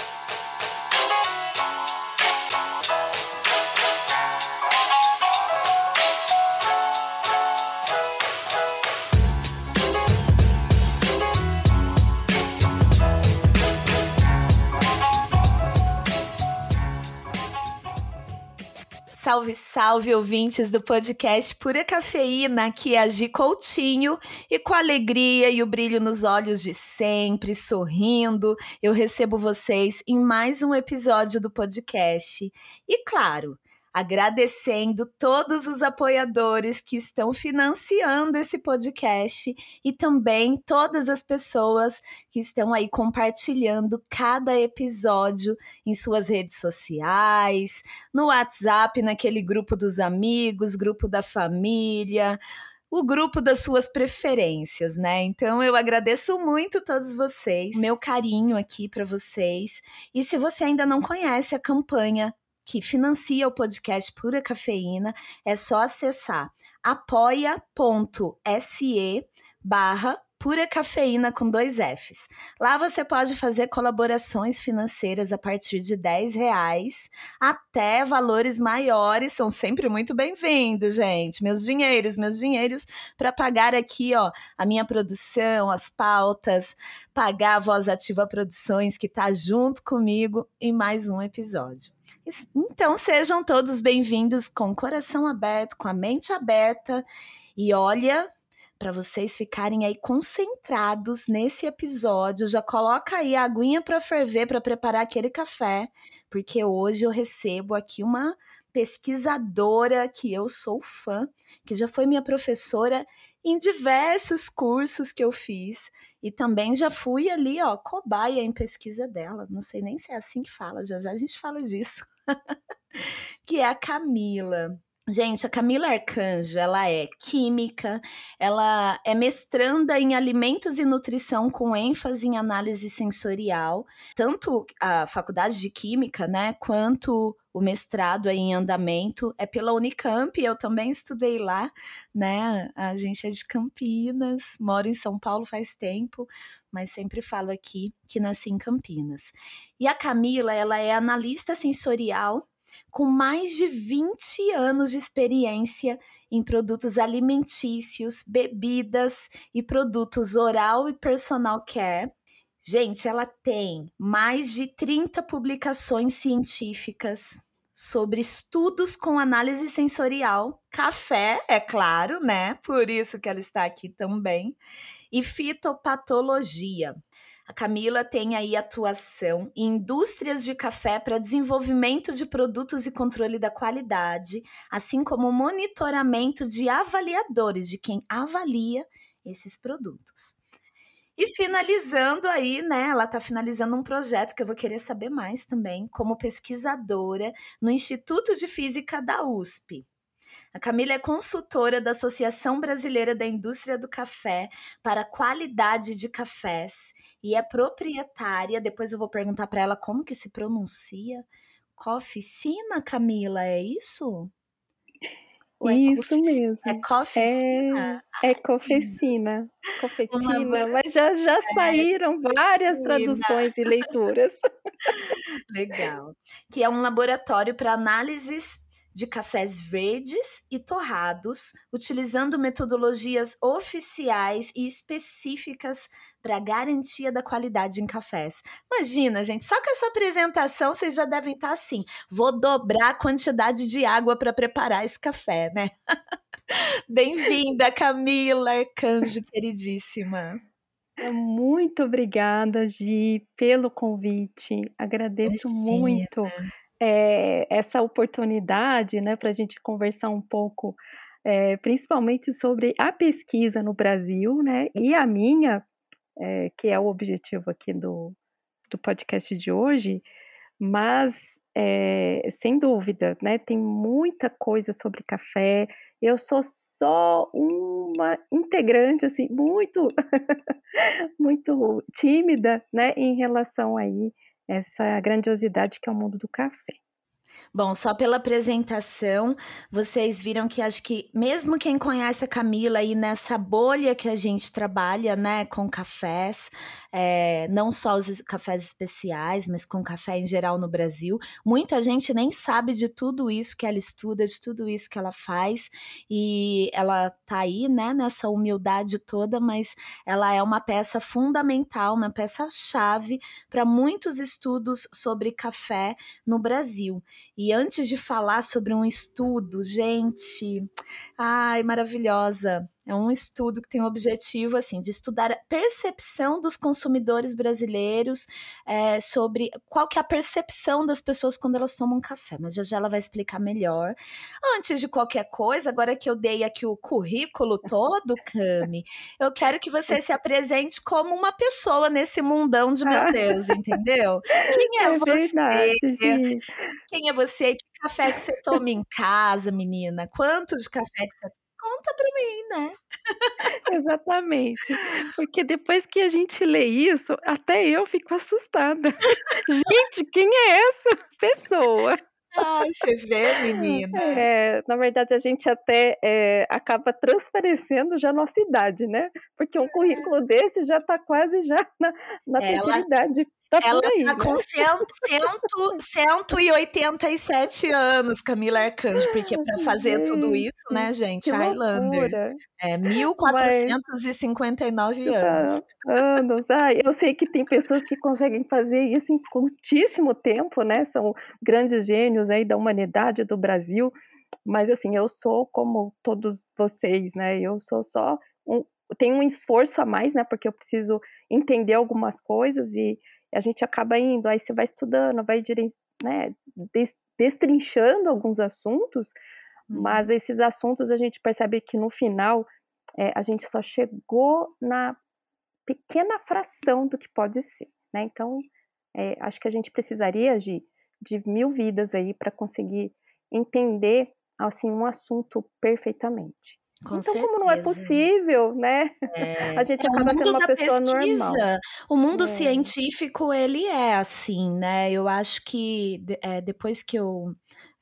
Thank you. Salve, salve, ouvintes do podcast Pura Cafeína, aqui é a Gi Coutinho e com alegria e o brilho nos olhos de sempre, sorrindo, eu recebo vocês em mais um episódio do podcast. E claro, agradecendo todos os apoiadores que estão financiando esse podcast e também todas as pessoas que estão aí compartilhando cada episódio em suas redes sociais, no WhatsApp, naquele grupo dos amigos, grupo da família, o grupo das suas preferências, né? Então eu agradeço muito todos vocês, meu carinho aqui para vocês. E se você ainda não conhece a campanha que financia o podcast Pura Cafeína, é só acessar apoia.se barra Pura Cafeína com dois Fs. Lá você pode fazer colaborações financeiras a partir de 10 reais até valores maiores, são sempre muito bem-vindos, gente. Meus dinheiros, meus dinheiros para pagar aqui, ó, a minha produção, as pautas, pagar a Voz Ativa Produções que está junto comigo em mais um episódio. Então sejam todos bem-vindos com o coração aberto, com a mente aberta e olha, para vocês ficarem aí concentrados nesse episódio, já coloca aí a aguinha para ferver para preparar aquele café, porque hoje eu recebo aqui uma pesquisadora que eu sou fã, que já foi minha professora em diversos cursos que eu fiz e também já fui ali, ó, cobaia em pesquisa dela. Não sei nem se é assim que fala, já já a gente fala disso. que é a Camila. Gente, a Camila Arcanjo, ela é química, ela é mestranda em alimentos e nutrição com ênfase em análise sensorial, tanto a faculdade de química, né, quanto o mestrado aí em andamento é pela Unicamp, eu também estudei lá, né? A gente é de Campinas, moro em São Paulo faz tempo, mas sempre falo aqui que nasci em Campinas. E a Camila, ela é analista sensorial com mais de 20 anos de experiência em produtos alimentícios, bebidas e produtos oral e personal care. Gente, ela tem mais de 30 publicações científicas sobre estudos com análise sensorial, café, é claro, né? Por isso que ela está aqui também, e fitopatologia. A Camila tem aí atuação em indústrias de café para desenvolvimento de produtos e controle da qualidade, assim como monitoramento de avaliadores, de quem avalia esses produtos. E finalizando aí, né? Ela está finalizando um projeto que eu vou querer saber mais também, como pesquisadora no Instituto de Física da USP. A Camila é consultora da Associação Brasileira da Indústria do Café para qualidade de cafés e é proprietária. Depois eu vou perguntar para ela como que se pronuncia. Coficina, Camila, é isso? É isso mesmo. É cofecina? É, é cofecina. Cofetina, mas já, já saíram várias traduções e leituras. Legal. Que é um laboratório para análises de cafés verdes e torrados, utilizando metodologias oficiais e específicas para garantia da qualidade em cafés. Imagina, gente, só com essa apresentação vocês já devem estar tá assim: vou dobrar a quantidade de água para preparar esse café, né? Bem-vinda, Camila Arcanjo, queridíssima. Muito obrigada, Gi, pelo convite. Agradeço Imagina. muito é, essa oportunidade né, para a gente conversar um pouco, é, principalmente sobre a pesquisa no Brasil, né, e a minha, é, que é o objetivo aqui do, do podcast de hoje, mas sem dúvida, né, tem muita coisa sobre café. Eu sou só uma integrante, assim, muito, muito tímida, né, em relação aí essa grandiosidade que é o mundo do café. Bom, só pela apresentação, vocês viram que acho que mesmo quem conhece a Camila aí nessa bolha que a gente trabalha, né, com cafés, é, não só os cafés especiais, mas com café em geral no Brasil, muita gente nem sabe de tudo isso que ela estuda, de tudo isso que ela faz, e ela tá aí, né, nessa humildade toda, mas ela é uma peça fundamental, uma peça chave para muitos estudos sobre café no Brasil. E antes de falar sobre um estudo, gente, ai, maravilhosa. É um estudo que tem o objetivo assim de estudar a percepção dos consumidores brasileiros é, sobre qual que é a percepção das pessoas quando elas tomam café. Mas já já ela vai explicar melhor. Antes de qualquer coisa, agora que eu dei aqui o currículo todo, Cami, eu quero que você se apresente como uma pessoa nesse mundão de meu Deus, entendeu? Quem é, é você? Verdade, Quem é você? você, que café que você toma em casa, menina? Quanto de café que você conta para mim, né? Exatamente. Porque depois que a gente lê isso, até eu fico assustada. gente, quem é essa pessoa? Ai, você vê, menina? É, na verdade, a gente até é, acaba transparecendo já a nossa idade, né? Porque um currículo desse já está quase já na, na Ela... terceira idade. Tá ela aí, tá né? com cento, cento, 187 anos, Camila Arcanjo, porque para fazer tudo isso, né, gente, Highlander. É 1459 Mas, anos. Anos. Ah, eu sei que tem pessoas que conseguem fazer isso em curtíssimo tempo, né? São grandes gênios aí da humanidade do Brasil. Mas assim, eu sou como todos vocês, né? Eu sou só um, tenho um esforço a mais, né? Porque eu preciso entender algumas coisas e a gente acaba indo, aí você vai estudando, vai né, destrinchando alguns assuntos, uhum. mas esses assuntos a gente percebe que no final é, a gente só chegou na pequena fração do que pode ser, né? Então, é, acho que a gente precisaria de, de mil vidas aí para conseguir entender assim um assunto perfeitamente. Com então, certeza. como não é possível, né? É. A gente é, acaba sendo uma pessoa pesquisa, normal. O mundo é. científico, ele é assim, né? Eu acho que é, depois que eu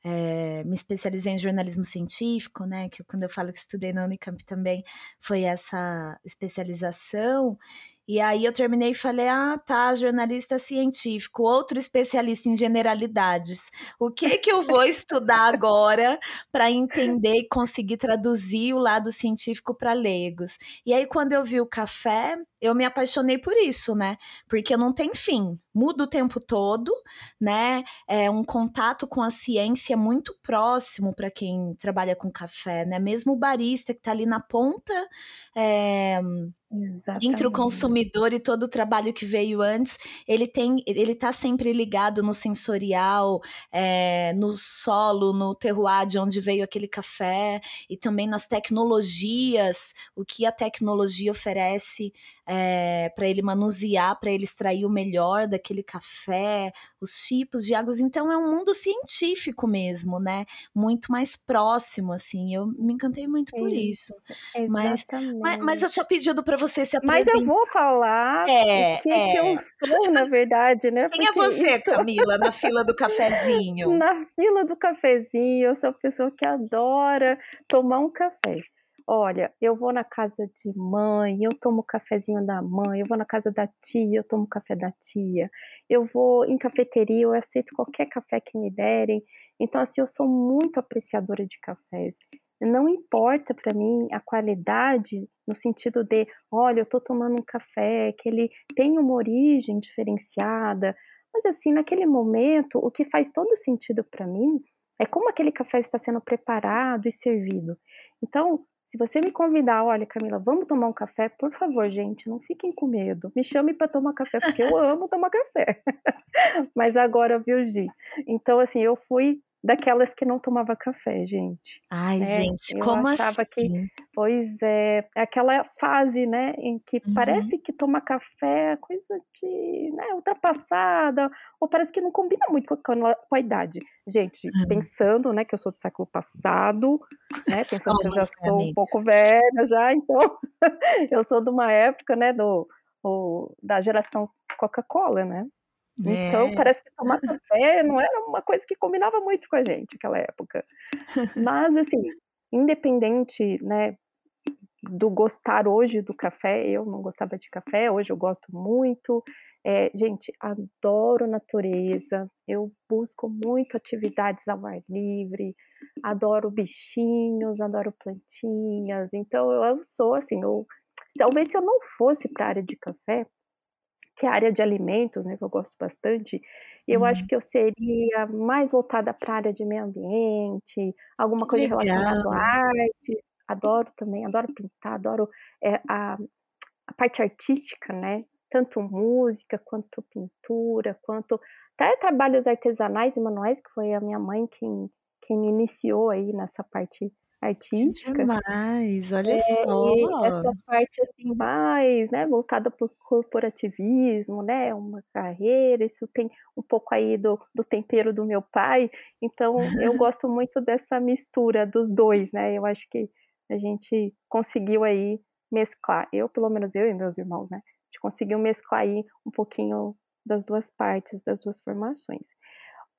é, me especializei em jornalismo científico, né? Que quando eu falo que estudei na Unicamp também foi essa especialização. E aí eu terminei e falei: ah, tá, jornalista científico, outro especialista em generalidades. O que que eu vou estudar agora para entender e conseguir traduzir o lado científico para leigos? E aí, quando eu vi o café, eu me apaixonei por isso, né? Porque não tem fim, muda o tempo todo, né? É um contato com a ciência muito próximo para quem trabalha com café, né? Mesmo o barista que está ali na ponta, é, entre o consumidor e todo o trabalho que veio antes, ele tem, ele está sempre ligado no sensorial, é, no solo, no terroir de onde veio aquele café e também nas tecnologias, o que a tecnologia oferece é, eh, para ele manusear, para ele extrair o melhor daquele café, os tipos de águas. Então é um mundo científico mesmo, né? Muito mais próximo, assim. Eu me encantei muito por isso. isso. Mas, mas, mas, eu tinha pedido para você se apresentar. Mas eu vou falar é, o que, é. que eu sou, na verdade, né? Quem é você, isso... Camila, na fila do cafezinho? na fila do cafezinho, eu sou a pessoa que adora tomar um café. Olha, eu vou na casa de mãe, eu tomo cafezinho da mãe, eu vou na casa da tia, eu tomo café da tia, eu vou em cafeteria, eu aceito qualquer café que me derem. Então, assim, eu sou muito apreciadora de cafés. Não importa para mim a qualidade no sentido de, olha, eu estou tomando um café que ele tem uma origem diferenciada, mas assim, naquele momento, o que faz todo sentido para mim é como aquele café está sendo preparado e servido. Então, se você me convidar, olha, Camila, vamos tomar um café, por favor, gente, não fiquem com medo. Me chame para tomar café, porque eu amo tomar café. Mas agora, viu, Gi? Então, assim, eu fui daquelas que não tomava café, gente. Ai, né? gente, eu como achava assim? que, pois é, é aquela fase, né, em que uhum. parece que tomar café é coisa de, né, ultrapassada, ou parece que não combina muito com a, com a idade. Gente, uhum. pensando, né, que eu sou do século passado, né, pensando que eu já sou um pouco velha já, então eu sou de uma época, né, do o, da geração Coca-Cola, né? Então, é. parece que tomar café não era uma coisa que combinava muito com a gente naquela época. Mas, assim, independente, né, do gostar hoje do café, eu não gostava de café, hoje eu gosto muito. É, gente, adoro natureza, eu busco muito atividades ao ar livre, adoro bichinhos, adoro plantinhas, então eu sou assim, eu, talvez se eu não fosse para a área de café, que é a área de alimentos, né, que eu gosto bastante, eu uhum. acho que eu seria mais voltada para a área de meio ambiente, alguma coisa Legal. relacionada a artes, adoro também, adoro pintar, adoro é, a, a parte artística, né, tanto música, quanto pintura, quanto até trabalhos artesanais e manuais, que foi a minha mãe quem, quem me iniciou aí nessa parte artística. Demais, olha é, só. essa parte assim mais, né, voltada para o corporativismo, né, uma carreira, isso tem um pouco aí do, do tempero do meu pai, então eu gosto muito dessa mistura dos dois, né, eu acho que a gente conseguiu aí mesclar, eu, pelo menos eu e meus irmãos, né, a gente conseguiu mesclar aí um pouquinho das duas partes, das duas formações.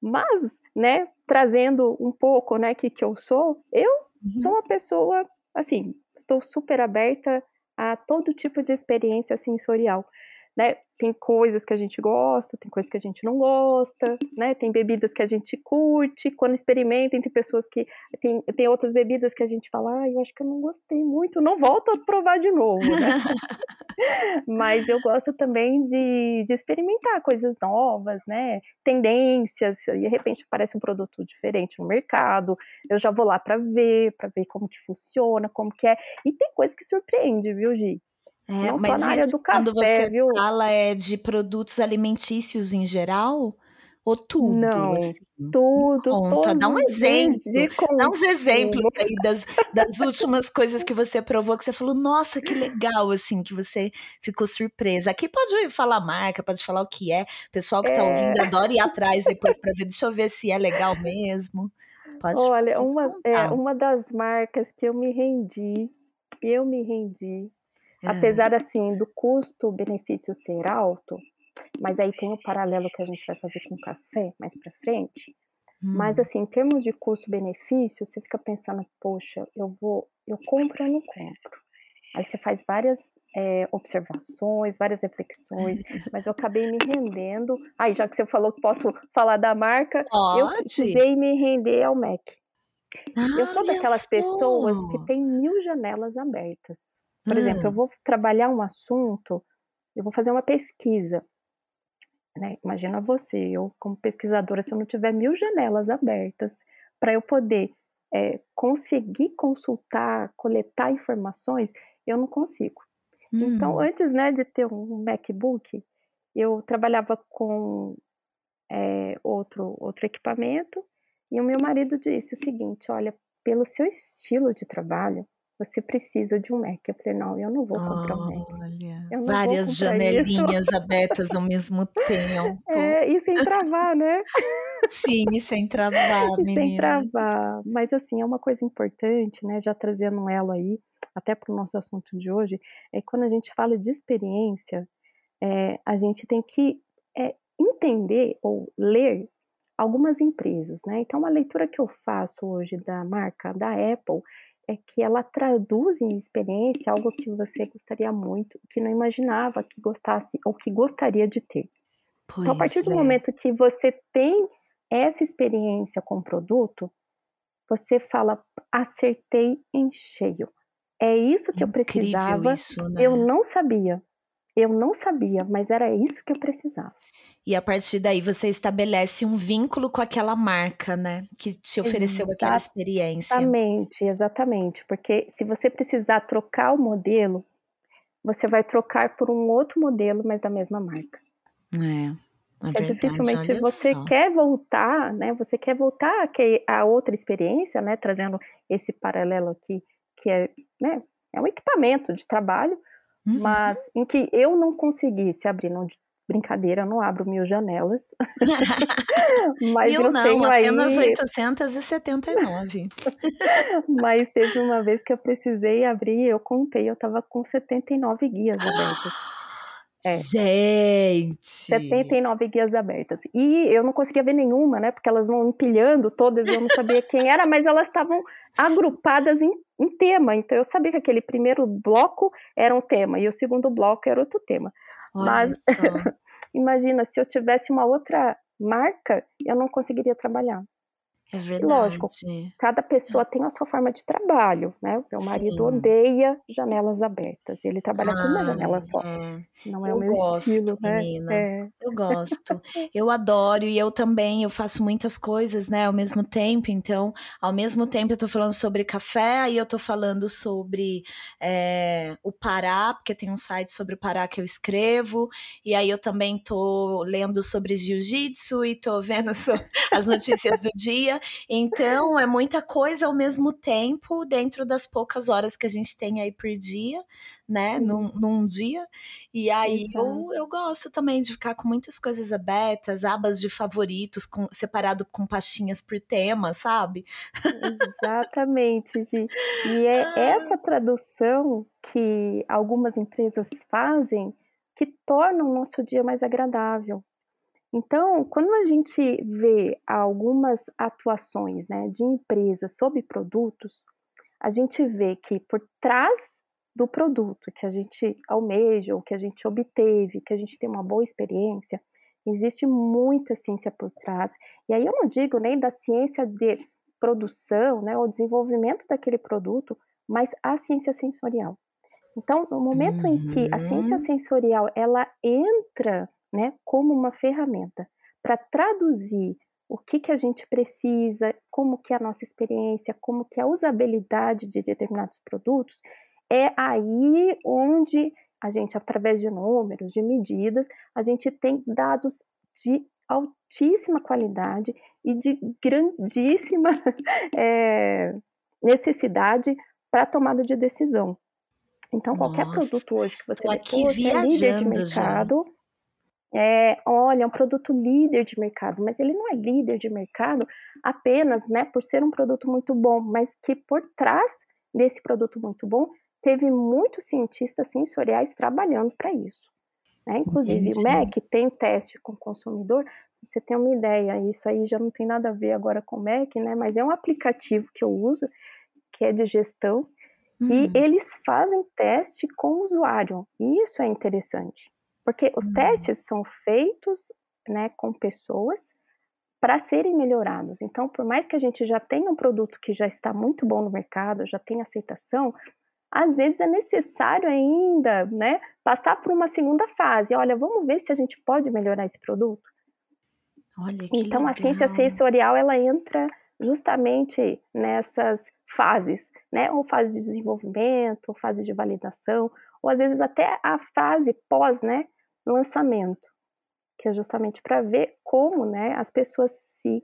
Mas, né, trazendo um pouco, né, que que eu sou, eu Uhum. Sou uma pessoa, assim, estou super aberta a todo tipo de experiência sensorial. Né? Tem coisas que a gente gosta, tem coisas que a gente não gosta, né? Tem bebidas que a gente curte, quando experimenta, tem pessoas que tem, tem outras bebidas que a gente fala, ah, eu acho que eu não gostei muito, não volto a provar de novo, né? Mas eu gosto também de, de experimentar coisas novas, né? Tendências, de repente aparece um produto diferente no mercado, eu já vou lá para ver, para ver como que funciona, como que é. E tem coisa que surpreende, viu, Gi? É, não só na área do café, quando você viu? fala é de produtos alimentícios em geral? Ou tudo? Não, assim? tudo, Conta, dá um exemplo, dá uns exemplos aí das, das últimas coisas que você provou, que você falou, nossa, que legal, assim, que você ficou surpresa. Aqui pode falar marca, pode falar o que é, o pessoal que tá é... ouvindo adora ir atrás depois para ver, deixa eu ver se é legal mesmo. Pode, Olha, pode uma, é, uma das marcas que eu me rendi, eu me rendi. Apesar, assim, do custo-benefício ser alto, mas aí tem o paralelo que a gente vai fazer com o café mais para frente. Hum. Mas, assim, em termos de custo-benefício, você fica pensando, poxa, eu vou, eu compro ou não compro? Aí você faz várias é, observações, várias reflexões, mas eu acabei me rendendo. Aí, já que você falou que posso falar da marca, Pode. eu precisei me render ao Mac. Ah, eu sou daquelas pessoas que tem mil janelas abertas. Por hum. exemplo, eu vou trabalhar um assunto, eu vou fazer uma pesquisa. Né? Imagina você, eu como pesquisadora, se eu não tiver mil janelas abertas para eu poder é, conseguir consultar, coletar informações, eu não consigo. Então, hum. Então, antes né, de ter um MacBook, eu trabalhava com é, outro, outro equipamento e o meu marido disse o seguinte: olha, pelo seu estilo de trabalho, você precisa de um Mac. Eu falei, não, eu não vou comprar um Mac. Olha, várias janelinhas isso. abertas ao mesmo tempo. É, e sem travar, né? Sim, e sem travar, e menina. Sem travar. Mas assim, é uma coisa importante, né? Já trazendo um elo aí, até para o nosso assunto de hoje, é que quando a gente fala de experiência, é, a gente tem que é, entender ou ler algumas empresas, né? Então, a leitura que eu faço hoje da marca da Apple é que ela traduz em experiência algo que você gostaria muito, que não imaginava que gostasse ou que gostaria de ter. Pois então, a partir é. do momento que você tem essa experiência com o produto, você fala, acertei em cheio. É isso que Incrível eu precisava. Isso, né? Eu não sabia. Eu não sabia, mas era isso que eu precisava. E a partir daí você estabelece um vínculo com aquela marca, né? Que te ofereceu Exatamente, aquela experiência. Exatamente, exatamente. Porque se você precisar trocar o modelo, você vai trocar por um outro modelo, mas da mesma marca. É. É, verdade, dificilmente você só. quer voltar, né? Você quer voltar a, a outra experiência, né? Trazendo esse paralelo aqui, que é, né? É um equipamento de trabalho, uhum. mas em que eu não conseguisse abrir, não Brincadeira, eu não abro mil janelas. Mas eu não, tenho apenas aí... 879. Mas teve uma vez que eu precisei abrir, eu contei, eu tava com 79 guias abertas. É. Gente! 79 guias abertas. E eu não conseguia ver nenhuma, né? Porque elas vão empilhando todas, eu não sabia quem era, mas elas estavam agrupadas em, em, tema. Então eu sabia que aquele primeiro bloco era um tema e o segundo bloco era outro tema. Olha mas imagina, se eu tivesse uma outra marca, eu não conseguiria trabalhar. É verdade. Lógico, cada pessoa tem a sua forma de trabalho, né? Meu marido Sim. odeia janelas abertas. Ele trabalha ah, com uma janela só. É. Não é eu o meu gosto, estilo, né? menina. É. Eu gosto. eu adoro e eu também, eu faço muitas coisas, né, ao mesmo tempo. Então, ao mesmo tempo eu tô falando sobre café, aí eu tô falando sobre é, o Pará, porque tem um site sobre o Pará que eu escrevo, e aí eu também tô lendo sobre jiu-jitsu e tô vendo as notícias do dia. Então, é muita coisa ao mesmo tempo, dentro das poucas horas que a gente tem aí por dia, né? Num, num dia. E aí eu, eu gosto também de ficar com muitas coisas abertas, abas de favoritos, com, separado com pastinhas por tema, sabe? Exatamente, Gi. E é ah. essa tradução que algumas empresas fazem que torna o nosso dia mais agradável. Então, quando a gente vê algumas atuações né, de empresas sobre produtos, a gente vê que por trás do produto que a gente almeja, ou que a gente obteve, que a gente tem uma boa experiência, existe muita ciência por trás. E aí eu não digo nem da ciência de produção, né, ou desenvolvimento daquele produto, mas a ciência sensorial. Então, no momento uhum. em que a ciência uhum. sensorial ela entra né, como uma ferramenta para traduzir o que, que a gente precisa, como que é a nossa experiência, como que é a usabilidade de determinados produtos, é aí onde a gente, através de números, de medidas, a gente tem dados de altíssima qualidade e de grandíssima é, necessidade para tomada de decisão. Então, Nossa, qualquer produto hoje que você vê, é líder de mercado, já é, olha, é um produto líder de mercado, mas ele não é líder de mercado apenas, né, por ser um produto muito bom, mas que por trás desse produto muito bom teve muitos cientistas sensoriais trabalhando para isso. Né? Inclusive, Entendi. o MEC tem teste com o consumidor. Você tem uma ideia, isso aí já não tem nada a ver agora com o MEC, né? Mas é um aplicativo que eu uso, que é de gestão, uhum. e eles fazem teste com o usuário. E isso é interessante. Porque os uhum. testes são feitos né, com pessoas para serem melhorados. Então, por mais que a gente já tenha um produto que já está muito bom no mercado, já tem aceitação, às vezes é necessário ainda, né, passar por uma segunda fase. Olha, vamos ver se a gente pode melhorar esse produto. Olha, que então, legal. a ciência sensorial ela entra justamente nessas fases, né, ou fase de desenvolvimento, ou fase de validação, ou às vezes até a fase pós, né, lançamento, que é justamente para ver como, né, as pessoas se,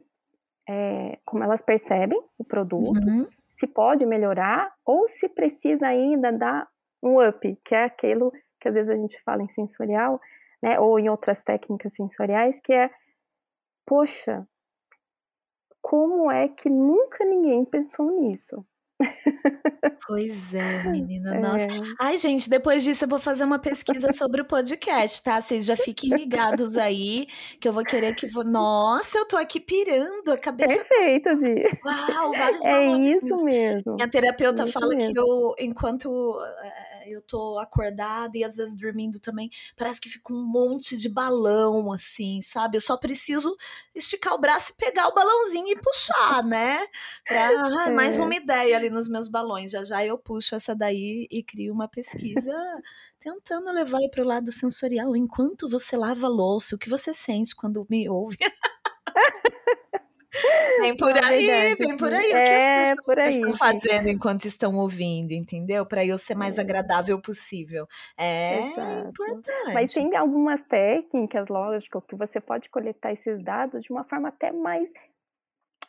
é, como elas percebem o produto, uhum. se pode melhorar ou se precisa ainda dar um up, que é aquilo que às vezes a gente fala em sensorial, né, ou em outras técnicas sensoriais, que é, poxa, como é que nunca ninguém pensou nisso? Pois é, menina, nossa. É. Ai, gente, depois disso eu vou fazer uma pesquisa sobre o podcast, tá? Vocês já fiquem ligados aí, que eu vou querer que vou. Nossa, eu tô aqui pirando a cabeça. Perfeito, Gi. Uau, vários É isso mesmo. Minha terapeuta isso fala mesmo. que eu, enquanto eu tô acordada e às vezes dormindo também, parece que fica um monte de balão, assim, sabe? Eu só preciso esticar o braço e pegar o balãozinho e puxar, né? Pra, ah, mais uma ideia ali nos meus balões. Já já eu puxo essa daí e crio uma pesquisa tentando levar para o lado sensorial. Enquanto você lava a louça, o que você sente quando me ouve? Vem por aí, verdade, vem por aí. É, o que as é, pessoas aí, estão fazendo enquanto estão ouvindo, entendeu? Para eu ser mais é. agradável possível. É Exato. importante. Mas tem algumas técnicas, lógico, que você pode coletar esses dados de uma forma até mais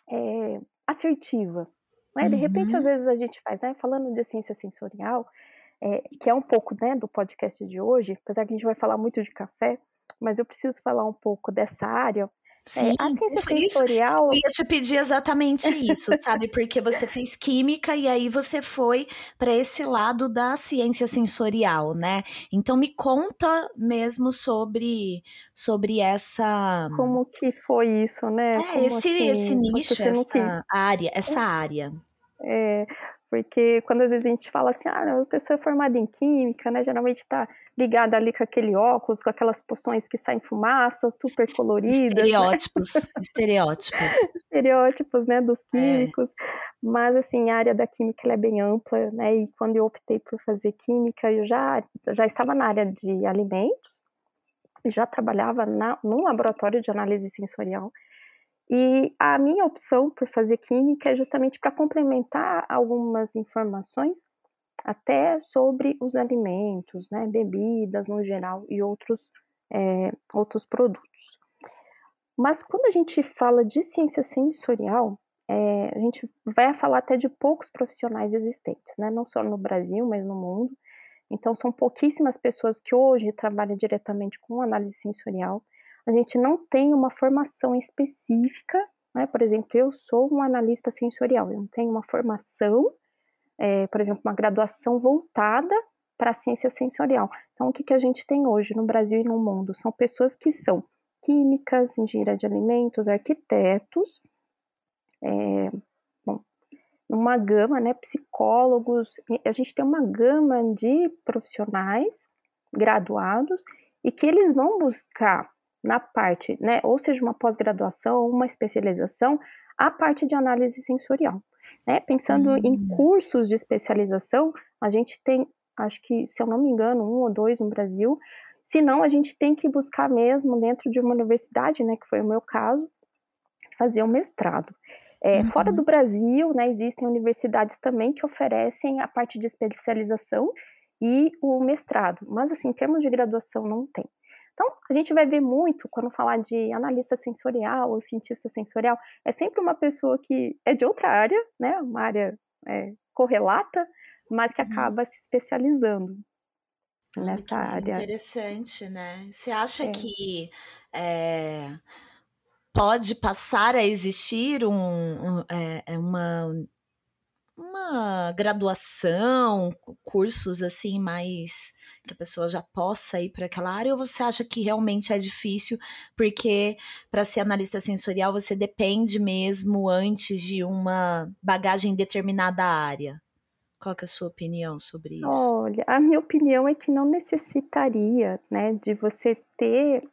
é, assertiva. Né? De uhum. repente, às uhum. vezes a gente faz, né? Falando de ciência sensorial, é, que é um pouco né, do podcast de hoje, apesar que a gente vai falar muito de café, mas eu preciso falar um pouco dessa área Sim, é, a ciência sensorial. eu ia te pedir exatamente isso, sabe? Porque você fez química e aí você foi para esse lado da ciência sensorial, né? Então me conta mesmo sobre sobre essa como que foi isso, né? É, como esse assim, esse nicho, essa área, essa área. É, porque quando às vezes a gente fala assim, ah, a pessoa é formada em química, né? Geralmente está ligada ali com aquele óculos, com aquelas poções que saem fumaça, super coloridas. Estereótipos, né? estereótipos. estereótipos, né, dos é. químicos. É. Mas, assim, a área da química é bem ampla, né? E quando eu optei por fazer química, eu já, já estava na área de alimentos, já trabalhava na, no laboratório de análise sensorial. E a minha opção por fazer química é justamente para complementar algumas informações até sobre os alimentos, né, bebidas no geral e outros, é, outros produtos. Mas quando a gente fala de ciência sensorial, é, a gente vai falar até de poucos profissionais existentes, né, não só no Brasil, mas no mundo. Então, são pouquíssimas pessoas que hoje trabalham diretamente com análise sensorial. A gente não tem uma formação específica, né? Por exemplo, eu sou um analista sensorial, eu não tenho uma formação é, por exemplo, uma graduação voltada para a ciência sensorial. Então, o que, que a gente tem hoje no Brasil e no mundo? São pessoas que são químicas, engenharia de alimentos, arquitetos, é, bom, uma gama, né, psicólogos, a gente tem uma gama de profissionais graduados e que eles vão buscar na parte, né, ou seja, uma pós-graduação ou uma especialização, a parte de análise sensorial. Né? Pensando uhum. em hum. cursos de especialização, a gente tem, acho que, se eu não me engano, um ou dois no Brasil. Se não, a gente tem que buscar mesmo dentro de uma universidade, né, que foi o meu caso, fazer um mestrado. É, uhum. Fora do Brasil, né, existem universidades também que oferecem a parte de especialização e o mestrado, mas assim, em termos de graduação não tem. Então, a gente vai ver muito quando falar de analista sensorial ou cientista sensorial, é sempre uma pessoa que é de outra área, né, uma área é, correlata, mas que uhum. acaba se especializando nessa área. Interessante, né? Você acha é. que é, pode passar a existir um, um, é, é uma uma graduação, cursos assim mais que a pessoa já possa ir para aquela área ou você acha que realmente é difícil porque para ser analista sensorial você depende mesmo antes de uma bagagem em determinada área? Qual é a sua opinião sobre isso? Olha, a minha opinião é que não necessitaria, né, de você ter,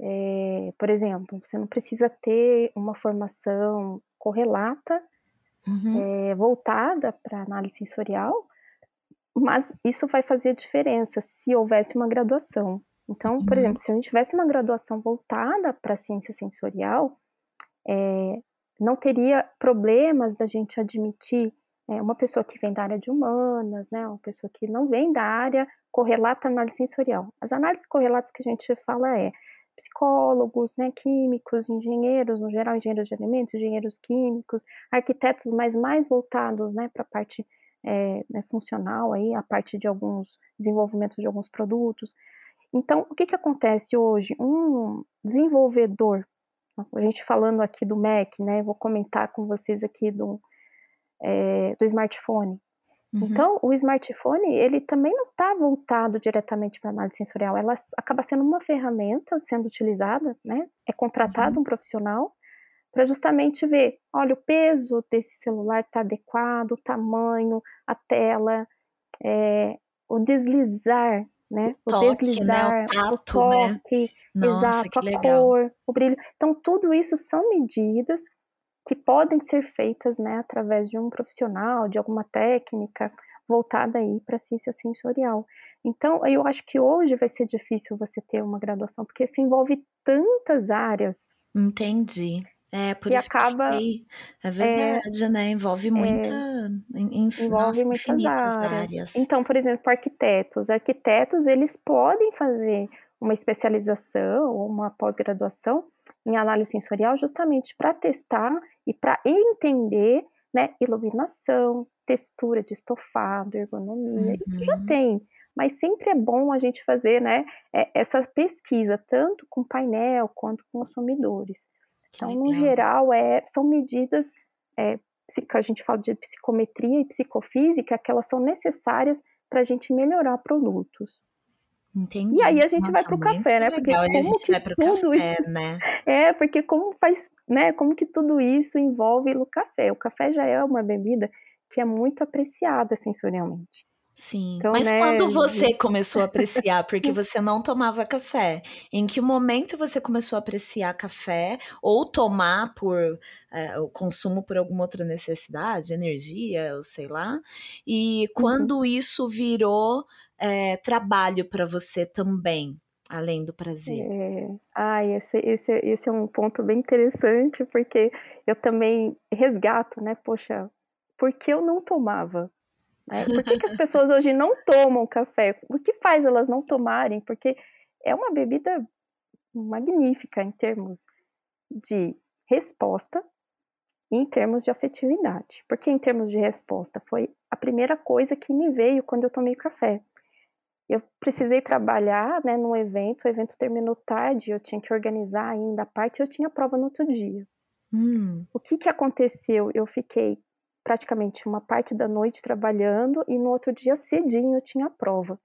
é, por exemplo, você não precisa ter uma formação correlata uhum. é, voltada para análise sensorial, mas isso vai fazer diferença se houvesse uma graduação. Então, por uhum. exemplo, se a gente tivesse uma graduação voltada para ciência sensorial, é, não teria problemas da gente admitir é, uma pessoa que vem da área de humanas, né, uma pessoa que não vem da área correlata análise sensorial. As análises correlatas que a gente fala é psicólogos, né, químicos, engenheiros, no geral engenheiros de alimentos, engenheiros químicos, arquitetos, mas mais voltados, né, para a parte é, né, funcional aí, a parte de alguns desenvolvimentos de alguns produtos. Então, o que que acontece hoje? Um desenvolvedor, a gente falando aqui do Mac, né, vou comentar com vocês aqui do, é, do smartphone. Uhum. Então, o smartphone, ele também não está voltado diretamente para análise sensorial, ela acaba sendo uma ferramenta sendo utilizada, né? É contratado uhum. um profissional para justamente ver, olha, o peso desse celular está adequado, o tamanho, a tela, é, o deslizar, né? O, o toque, deslizar, né? o, tato, o né? toque, né? exato, a legal. cor, o brilho. Então, tudo isso são medidas que podem ser feitas né, através de um profissional, de alguma técnica voltada aí para a ciência sensorial. Então, eu acho que hoje vai ser difícil você ter uma graduação, porque se envolve tantas áreas. Entendi. É, por que isso acaba, que é verdade, é, né? Envolve muita, é, envolve nossa, muitas áreas. áreas. Então, por exemplo, arquitetos. Arquitetos, eles podem fazer uma especialização ou uma pós-graduação em análise sensorial justamente para testar e para entender né, iluminação, textura de estofado, ergonomia, uhum. isso já uhum. tem. Mas sempre é bom a gente fazer né, é, essa pesquisa, tanto com painel quanto com consumidores. Então, no geral, é, são medidas é, que a gente fala de psicometria e psicofísica, que elas são necessárias para a gente melhorar produtos. Entendi. E aí a gente Nossa, vai pro café, né? Porque legal. como que tudo café, isso... né? É, porque como faz, né? Como que tudo isso envolve o café? O café já é uma bebida que é muito apreciada sensorialmente. Sim, então, mas né, quando você começou a apreciar, porque você não tomava café, em que momento você começou a apreciar café ou tomar por é, o consumo por alguma outra necessidade, energia, ou sei lá, e quando uhum. isso virou é, trabalho para você também, além do prazer? É. Ah, esse, esse, esse é um ponto bem interessante, porque eu também resgato, né? Poxa, por que eu não tomava? É, por que, que as pessoas hoje não tomam café? O que faz elas não tomarem? Porque é uma bebida magnífica em termos de resposta e em termos de afetividade. Porque em termos de resposta foi a primeira coisa que me veio quando eu tomei café. Eu precisei trabalhar né, num evento, o evento terminou tarde, eu tinha que organizar ainda a parte, eu tinha prova no outro dia. Hum. O que, que aconteceu? Eu fiquei praticamente uma parte da noite trabalhando e no outro dia cedinho eu tinha a prova.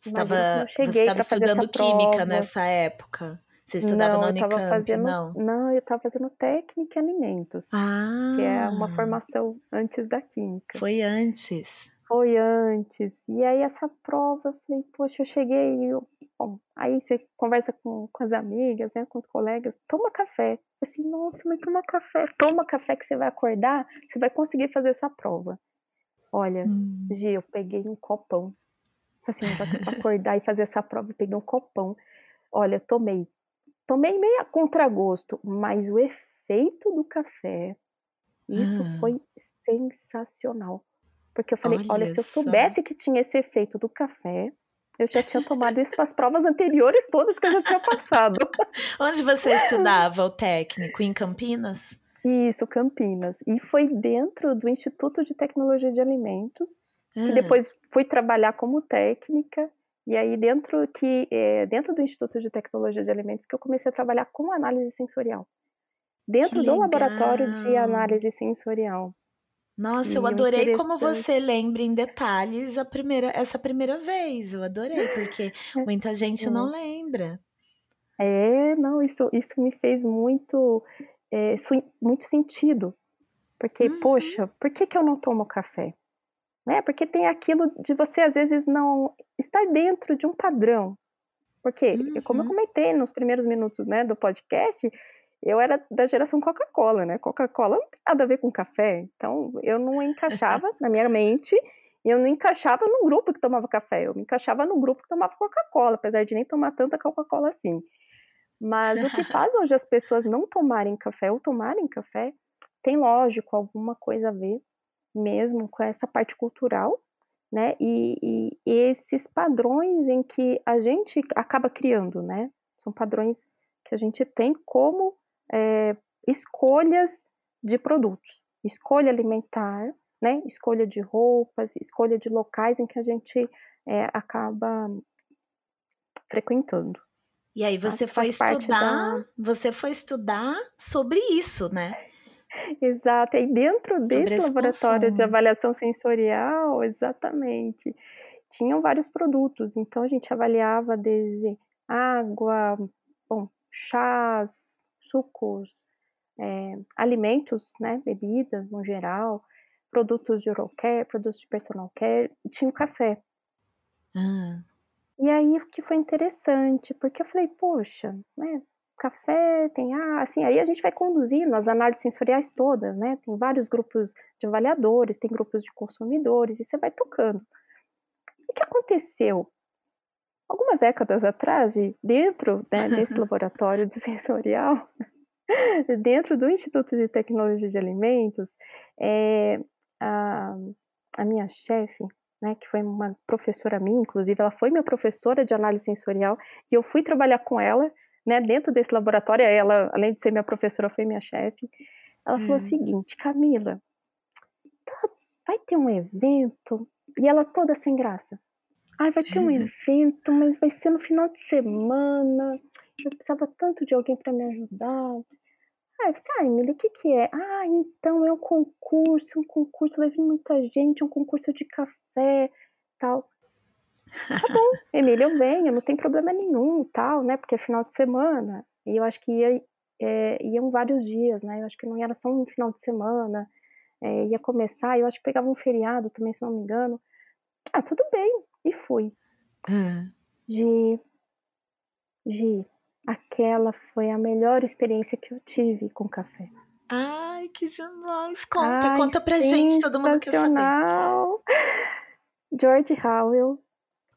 Você estava estudando química prova. nessa época? Você estudava não, na Unicamp, fazendo, não? Não, eu estava fazendo técnica em alimentos, ah, que é uma formação antes da química. Foi antes. Foi antes. E aí essa prova, eu falei, poxa, eu cheguei, eu, bom, aí você conversa com, com as amigas, né, com os colegas, toma café. Assim, nossa, mas toma café, toma café que você vai acordar, você vai conseguir fazer essa prova. Olha, hum. Gi, eu peguei um copão. Assim, para acordar e fazer essa prova, eu peguei um copão. Olha, tomei. Tomei meio a contragosto, mas o efeito do café, isso ah. foi sensacional. Porque eu falei, olha, olha se eu soubesse que tinha esse efeito do café, eu já tinha tomado isso para as provas anteriores todas que eu já tinha passado. Onde você estudava o técnico? Em Campinas? Isso, Campinas. E foi dentro do Instituto de Tecnologia de Alimentos, que ah. depois fui trabalhar como técnica. E aí dentro que é, dentro do Instituto de Tecnologia de Alimentos que eu comecei a trabalhar com análise sensorial. Dentro do laboratório de análise sensorial. Nossa, eu adorei como você lembra em detalhes a primeira, essa primeira vez. Eu adorei, porque muita gente não lembra. É, não, isso, isso me fez muito, é, muito sentido. Porque, uhum. poxa, por que, que eu não tomo café? Né? Porque tem aquilo de você, às vezes, não estar dentro de um padrão. Porque, uhum. como eu uhum. comentei nos primeiros minutos né, do podcast, eu era da geração Coca-Cola, né? Coca-Cola não tem nada a ver com café. Então, eu não encaixava na minha mente e eu não encaixava no grupo que tomava café. Eu me encaixava no grupo que tomava Coca-Cola, apesar de nem tomar tanta Coca-Cola assim. Mas o que faz hoje as pessoas não tomarem café ou tomarem café tem, lógico, alguma coisa a ver mesmo com essa parte cultural, né? E, e, e esses padrões em que a gente acaba criando, né? São padrões que a gente tem como é, escolhas de produtos, escolha alimentar, né, escolha de roupas, escolha de locais em que a gente é, acaba frequentando. E aí você foi estudar, da... você foi estudar sobre isso, né? Exato, e dentro sobre desse laboratório consumo. de avaliação sensorial, exatamente, tinham vários produtos, então a gente avaliava desde água, bom, chás, sucos, é, alimentos, né, bebidas no geral, produtos de oral care, produtos de personal care, e tinha o café. Ah. E aí o que foi interessante, porque eu falei, poxa, né, café tem, ah, assim, aí a gente vai conduzindo as análises sensoriais todas, né, tem vários grupos de avaliadores, tem grupos de consumidores, e você vai tocando. O que aconteceu? Algumas décadas atrás, de, dentro né, desse laboratório de sensorial, dentro do Instituto de Tecnologia de Alimentos, é, a, a minha chefe, né, que foi uma professora minha, inclusive, ela foi minha professora de análise sensorial, e eu fui trabalhar com ela, né, dentro desse laboratório, ela, além de ser minha professora, foi minha chefe, ela falou o seguinte, Camila, tá, vai ter um evento, e ela toda sem graça, Ai, vai ter um evento, mas vai ser no final de semana. Eu precisava tanto de alguém para me ajudar. Aí eu disse: "Ah, Emília, o que que é?". "Ah, então é um concurso, um concurso, vai vir muita gente, um concurso de café, tal". "Tá bom, Emília, eu venho, não tem problema nenhum, tal, né, porque é final de semana". E eu acho que ia, eh, iam vários dias, né, eu acho que não era só um final de semana, eh, ia começar, eu acho que pegava um feriado também, se não me engano. "Ah, tudo bem", e fui. Hã. Gi Gi, aquela foi a melhor experiência que eu tive com café. Ai, que demais! Conta, Ai, conta pra gente, todo mundo quer saber. George Howell,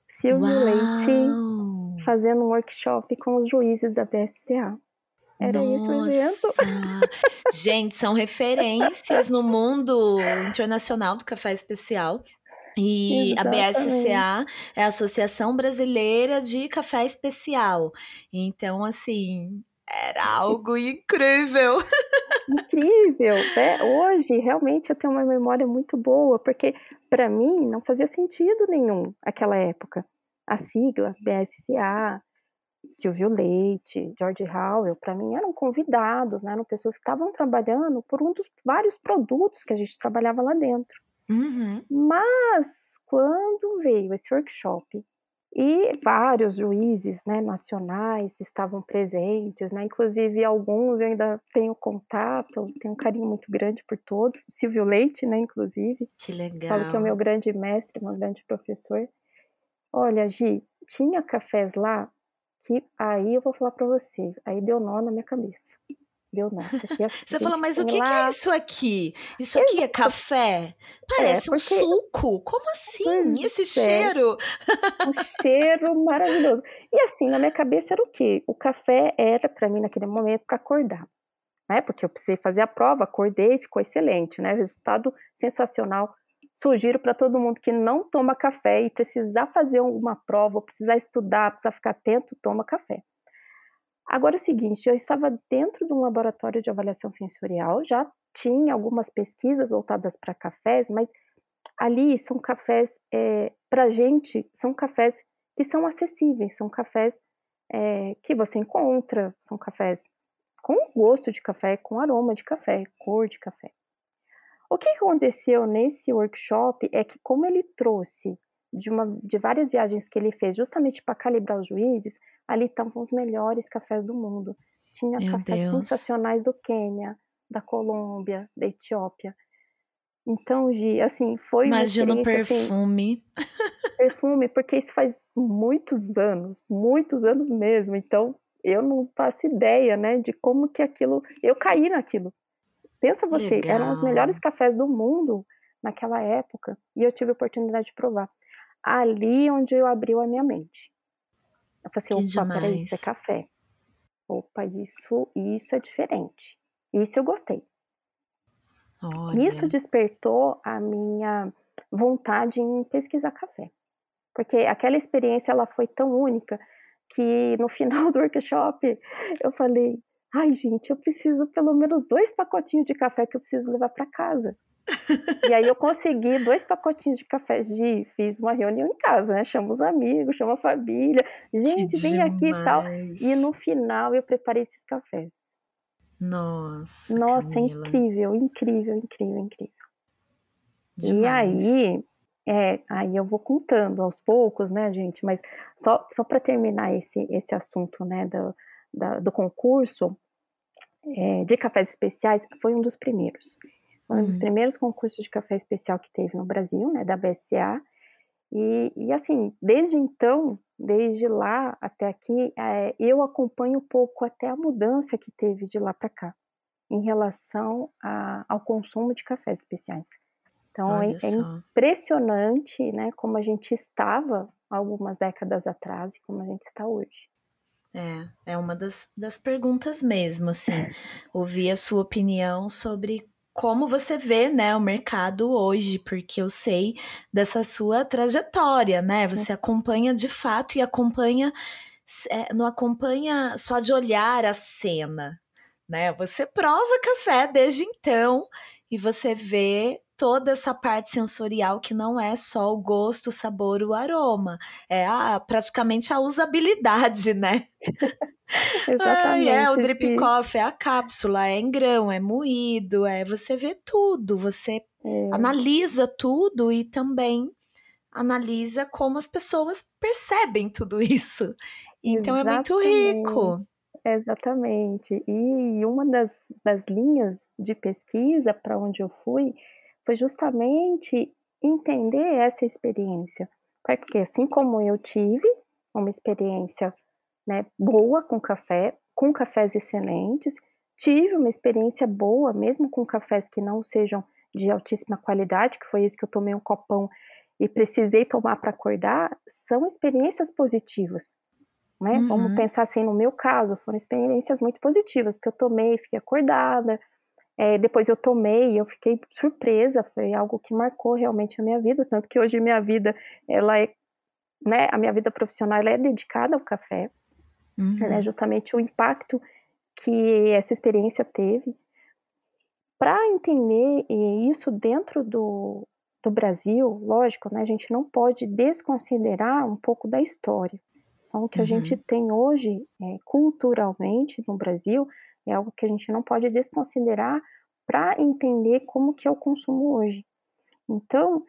Silvio Leite, Uau! fazendo um workshop com os juízes da BSCA. Era esse o evento. Gente, são referências no mundo internacional do café especial. E a Exatamente. BSCA é a Associação Brasileira de Café Especial. Então, assim, era algo incrível. Incrível, né, hoje realmente eu tenho uma memória muito boa, porque pra mim não fazia sentido nenhum aquela época. A sigla BSCA, Silvio Leite, George Howell, pra mim eram convidados, né, eram pessoas que estavam trabalhando por um dos vários produtos que a gente trabalhava lá dentro. Uhum. Mas quando veio esse workshop e vários juízes, né, nacionais estavam presentes, né, inclusive alguns eu ainda tenho contato, tenho um carinho muito grande por todos, Silvio Leite, né, inclusive, Que falo que é o meu legal. grande mestre, meu grande professor. Olha, Gi, tinha cafés lá que aí eu vou falar pra você, aí deu nó na minha cabeça, deu a Você falou: gente "Mas o que que é isso aqui? Isso aqui é Exato. café? É, Parece um porque suco, como assim? Esse é. cheiro?" Um cheiro maravilhoso. E assim, na minha cabeça era o quê? O café era pra mim naquele momento pra acordar, né, porque eu precisei fazer a prova, acordei, ficou excelente, né, resultado sensacional. Sugiro pra todo mundo que não toma café e precisar fazer uma prova ou precisar estudar, precisar ficar atento, toma café. Agora é o seguinte, eu estava dentro de um laboratório de avaliação sensorial, já tinha algumas pesquisas voltadas pra cafés, mas ali são cafés, eh, pra gente, são cafés que são acessíveis, são cafés, eh, que você encontra, são cafés com gosto de café, com aroma de café, cor de café. O que aconteceu nesse workshop é que como ele trouxe de uma de várias viagens que ele fez justamente pra calibrar os juízes, ali estavam os melhores cafés do mundo. Tinha Meu cafés Deus. sensacionais do Quênia, da Colômbia, da Etiópia. Então, Gi, assim, foi uma Imagino o experiência, assim perfume. perfume, porque isso faz muitos anos, muitos anos mesmo, então eu não faço ideia, né, de como que aquilo eu caí naquilo. Pensa você, eram os melhores legal. cafés do mundo naquela época e eu tive a oportunidade de provar. Ali onde eu abriu a minha mente. Eu falei assim: Que "Opa, espera aí, isso é café. Opa, isso isso é diferente. Isso eu gostei". Isso Olha. despertou a minha vontade em pesquisar café, porque aquela experiência ela foi tão única, que no final do workshop eu falei: "Ai gente, eu preciso pelo menos 2 pacotinhos de café que eu preciso levar pra casa". E aí eu consegui 2 pacotinhos de café, Gi, fiz uma reunião em casa, né, chamo os amigos, chamo a família, Que "Gente, vem aqui e tal", e no final eu preparei esses cafés. Nossa, Nossa, é Camila. incrível, incrível, incrível, incrível. E Demais. aí é, aí eu vou contando aos poucos, né, gente, mas só só pra terminar esse esse assunto, né, do da do concurso, eh, de cafés especiais, foi um dos primeiros. Foi um dos Hum. primeiros concursos de café especial que teve no Brasil, né, da BSCA, e e assim, desde então, desde lá até aqui, eh, eu acompanho um pouco até a mudança que teve de lá pra cá, em relação a ao consumo de cafés especiais. Então é é impressionante, né, como a gente estava algumas décadas atrás e como a gente está hoje. É, é uma das das perguntas mesmo, assim, ouvir a sua opinião sobre como você vê, né, o mercado hoje, porque eu sei dessa sua trajetória, né, Hum. você acompanha de fato e acompanha eh, não acompanha só de olhar a cena, né, você prova café desde então, e você vê toda essa parte sensorial que não é só o gosto, o sabor, o aroma. É a, praticamente a usabilidade, né? Exatamente. é, o drip coffee, é a cápsula, é em grão, é moído, é você vê tudo, você é. analisa tudo e também analisa como as pessoas percebem tudo isso. Então Exatamente. é muito rico. Exatamente. E uma das, das linhas de pesquisa para onde eu fui foi justamente entender essa experiência. Porque assim como eu tive uma experiência né, boa com café, com cafés excelentes, tive uma experiência boa, mesmo com cafés que não sejam de altíssima qualidade, que foi esse que eu tomei um copão e precisei tomar para acordar, são experiências positivas. Né? Uhum. Vamos pensar assim, no meu caso, foram experiências muito positivas, porque eu tomei, fiquei acordada, é, depois eu tomei e eu fiquei surpresa, foi algo que marcou realmente a minha vida, tanto que hoje minha vida, ela é, né, a minha vida profissional é dedicada ao café, uhum. né, justamente o impacto que essa experiência teve. Para entender isso dentro do, do Brasil, lógico, né, a gente não pode desconsiderar um pouco da história. Então, o que uhum. a gente tem hoje, é, culturalmente, no Brasil, é algo que a gente não pode desconsiderar para entender como que é o consumo hoje. Então,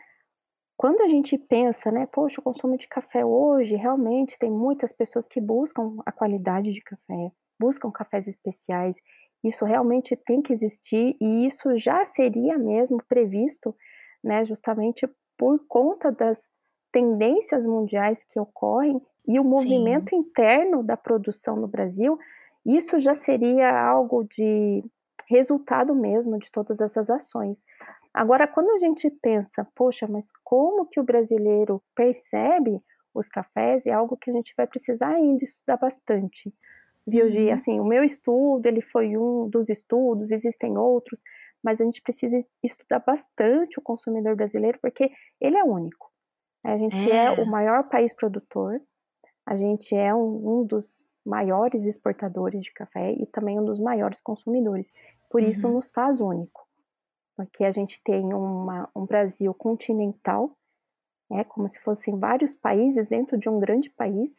quando a gente pensa, né, poxa, o consumo de café hoje, realmente tem muitas pessoas que buscam a qualidade de café, buscam cafés especiais, isso realmente tem que existir e isso já seria mesmo previsto, né, justamente por conta das tendências mundiais que ocorrem e o movimento Sim. interno da produção no Brasil, isso já seria algo de resultado mesmo de todas essas ações. Agora, quando a gente pensa, poxa, mas como que o brasileiro percebe os cafés, é algo que a gente vai precisar ainda estudar bastante. Viu, Gi? Uhum. Assim, o meu estudo, ele foi um dos estudos, existem outros, mas a gente precisa estudar bastante o consumidor brasileiro, porque ele é único. A gente é, é o maior país produtor, a gente é um, um, dos maiores exportadores de café e também um dos maiores consumidores. Por uhum. isso nos faz único, porque a gente tem uma, um Brasil continental, é como se fossem vários países dentro de um grande país,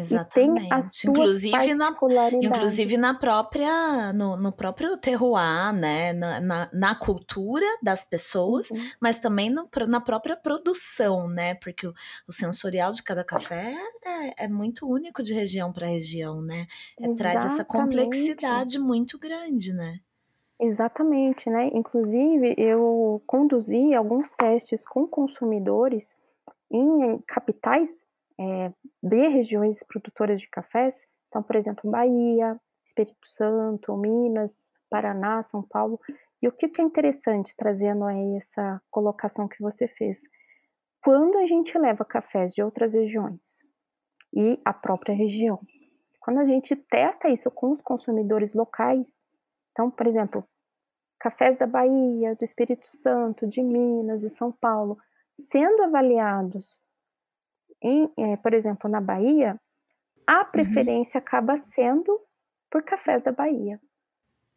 Exatamente. E tem as suas inclusive na inclusive na própria no, no próprio terroir, né, na, na, na cultura das pessoas, uhum. mas também no, na própria produção, né, porque o, o sensorial de cada café é, é muito único de região para região, né, é, traz essa complexidade muito grande, né. Exatamente, né? Inclusive eu conduzi alguns testes com consumidores em capitais é, de regiões produtoras de cafés, então, por exemplo, Bahia, Espírito Santo, Minas, Paraná, São Paulo. E o que é interessante, trazendo aí essa colocação que você fez, quando a gente leva cafés de outras regiões e a própria região, quando a gente testa isso com os consumidores locais, então, por exemplo, cafés da Bahia, do Espírito Santo, de Minas, de São Paulo, sendo avaliados em, é, por exemplo, na Bahia, a uhum. preferência uhum. acaba sendo por cafés da Bahia.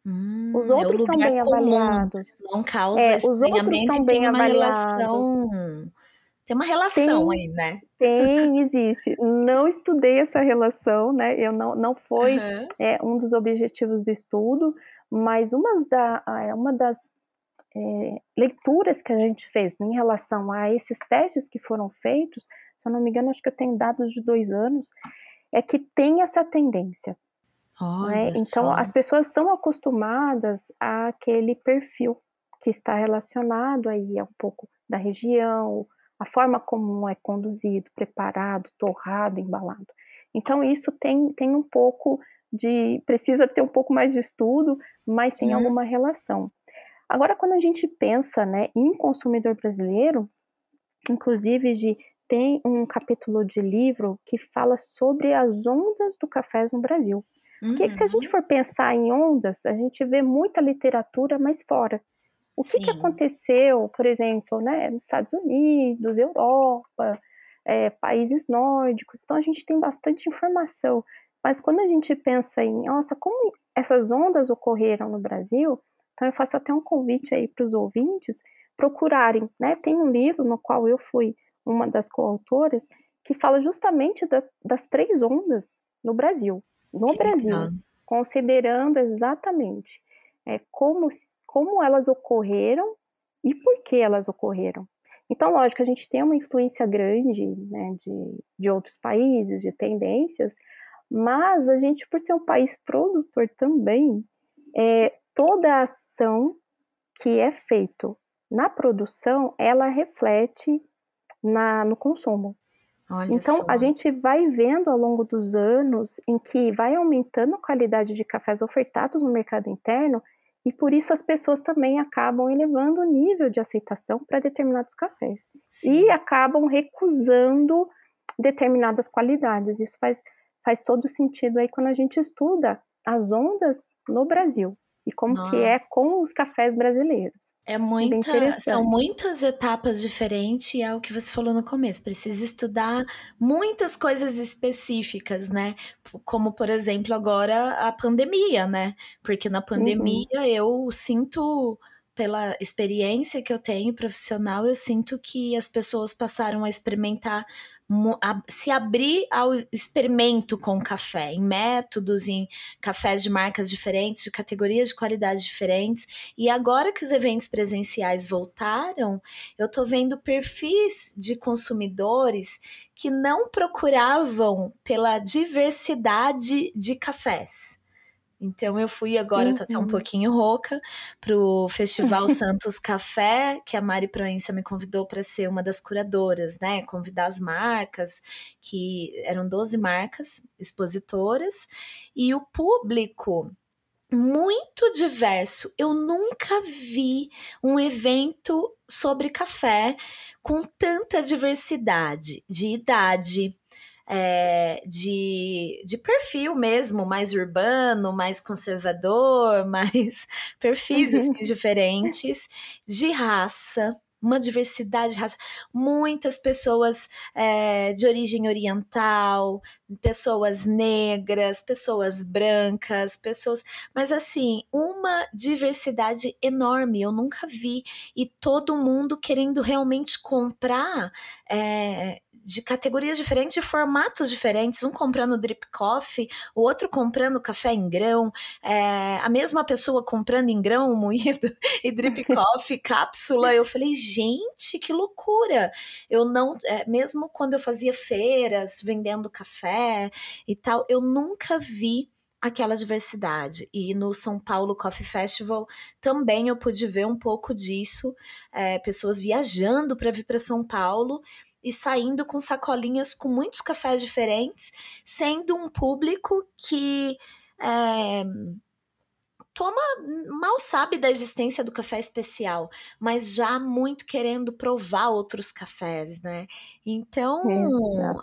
Hum, os é outros é são bem comum, avaliados. Não causa é, os outros são bem avaliados. Relação, tem uma relação tem, aí, né? Tem, existe. Não estudei essa relação, né? Eu não, não foi uhum. é, um dos objetivos do estudo, mas uma, da, é, uma das é, leituras que a gente fez em relação a esses testes que foram feitos se eu não me engano, acho que eu tenho dados de dois anos, é que tem essa tendência. Né? Então, as pessoas são acostumadas àquele perfil que está relacionado aí a um pouco da região, a forma como é conduzido, preparado, torrado, embalado. Então, isso tem, tem um pouco de. precisa ter um pouco mais de estudo, mas tem uhum. alguma relação. Agora, quando a gente pensa né, em consumidor brasileiro, inclusive de tem um capítulo de livro que fala sobre as ondas do café no Brasil. Uhum. Porque se a gente uhum. for pensar em ondas, a gente vê muita literatura mais fora. O que, que aconteceu, por exemplo, né, nos Estados Unidos, Europa, é, países nórdicos, então a gente tem bastante informação. Mas quando a gente pensa em, nossa, como essas ondas ocorreram no Brasil, então eu faço até um convite aí para os ouvintes procurarem, né? Tem um livro no qual eu fui uma das coautoras que fala justamente da, das três ondas no Brasil, no que Brasil, legal. considerando exatamente é, como, como elas ocorreram e por que elas ocorreram. Então, lógico, a gente tem uma influência grande né, de, de outros países, de tendências, mas a gente, por ser um país produtor também, é, toda a ação que é feito na produção, ela reflete na, no consumo. Olha então, só. a gente vai vendo ao longo dos anos em que vai aumentando a qualidade de cafés ofertados no mercado interno e por isso as pessoas também acabam elevando o nível de aceitação para determinados cafés Sim. e acabam recusando determinadas qualidades. Isso faz, faz todo sentido aí quando a gente estuda as ondas no Brasil e como Nossa. que é com os cafés brasileiros. É muita, são muitas etapas diferentes e é o que você falou no começo. Precisa estudar muitas coisas específicas, né? Como por exemplo agora a pandemia, né? Porque na uhum. pandemia uhum. eu sinto pela experiência que eu tenho profissional, eu sinto que as pessoas passaram a experimentar se abrir ao experimento com café, em métodos, em cafés de marcas diferentes, de categorias de qualidade diferentes. E agora que os eventos presenciais voltaram, eu estou vendo perfis de consumidores que não procuravam pela diversidade de cafés. Então eu fui agora, uhum. tô até um uhum. pouquinho rouca, pro Festival Santos Café, que a Mari Proença me convidou para ser uma das curadoras, né? Convidar as marcas, que eram 12 marcas expositoras, e o público muito diverso. Eu nunca vi um evento sobre café com tanta diversidade de idade, é, de, de perfil mesmo, mais urbano, mais conservador, mais perfis assim, uhum. diferentes, de raça, uma diversidade de raça, muitas pessoas é, de origem oriental, pessoas negras, pessoas brancas, pessoas. Mas assim, uma diversidade enorme, eu nunca vi. E todo mundo querendo realmente comprar. É, de categorias diferentes, de formatos diferentes, um comprando drip coffee, o outro comprando café em grão, é, a mesma pessoa comprando em grão moído e drip coffee, cápsula. Eu falei, gente, que loucura! Eu não, é, mesmo quando eu fazia feiras vendendo café e tal, eu nunca vi aquela diversidade. E no São Paulo Coffee Festival também eu pude ver um pouco disso, é, pessoas viajando para vir para São Paulo e saindo com sacolinhas com muitos cafés diferentes, sendo um público que é, toma mal sabe da existência do café especial, mas já muito querendo provar outros cafés, né? Então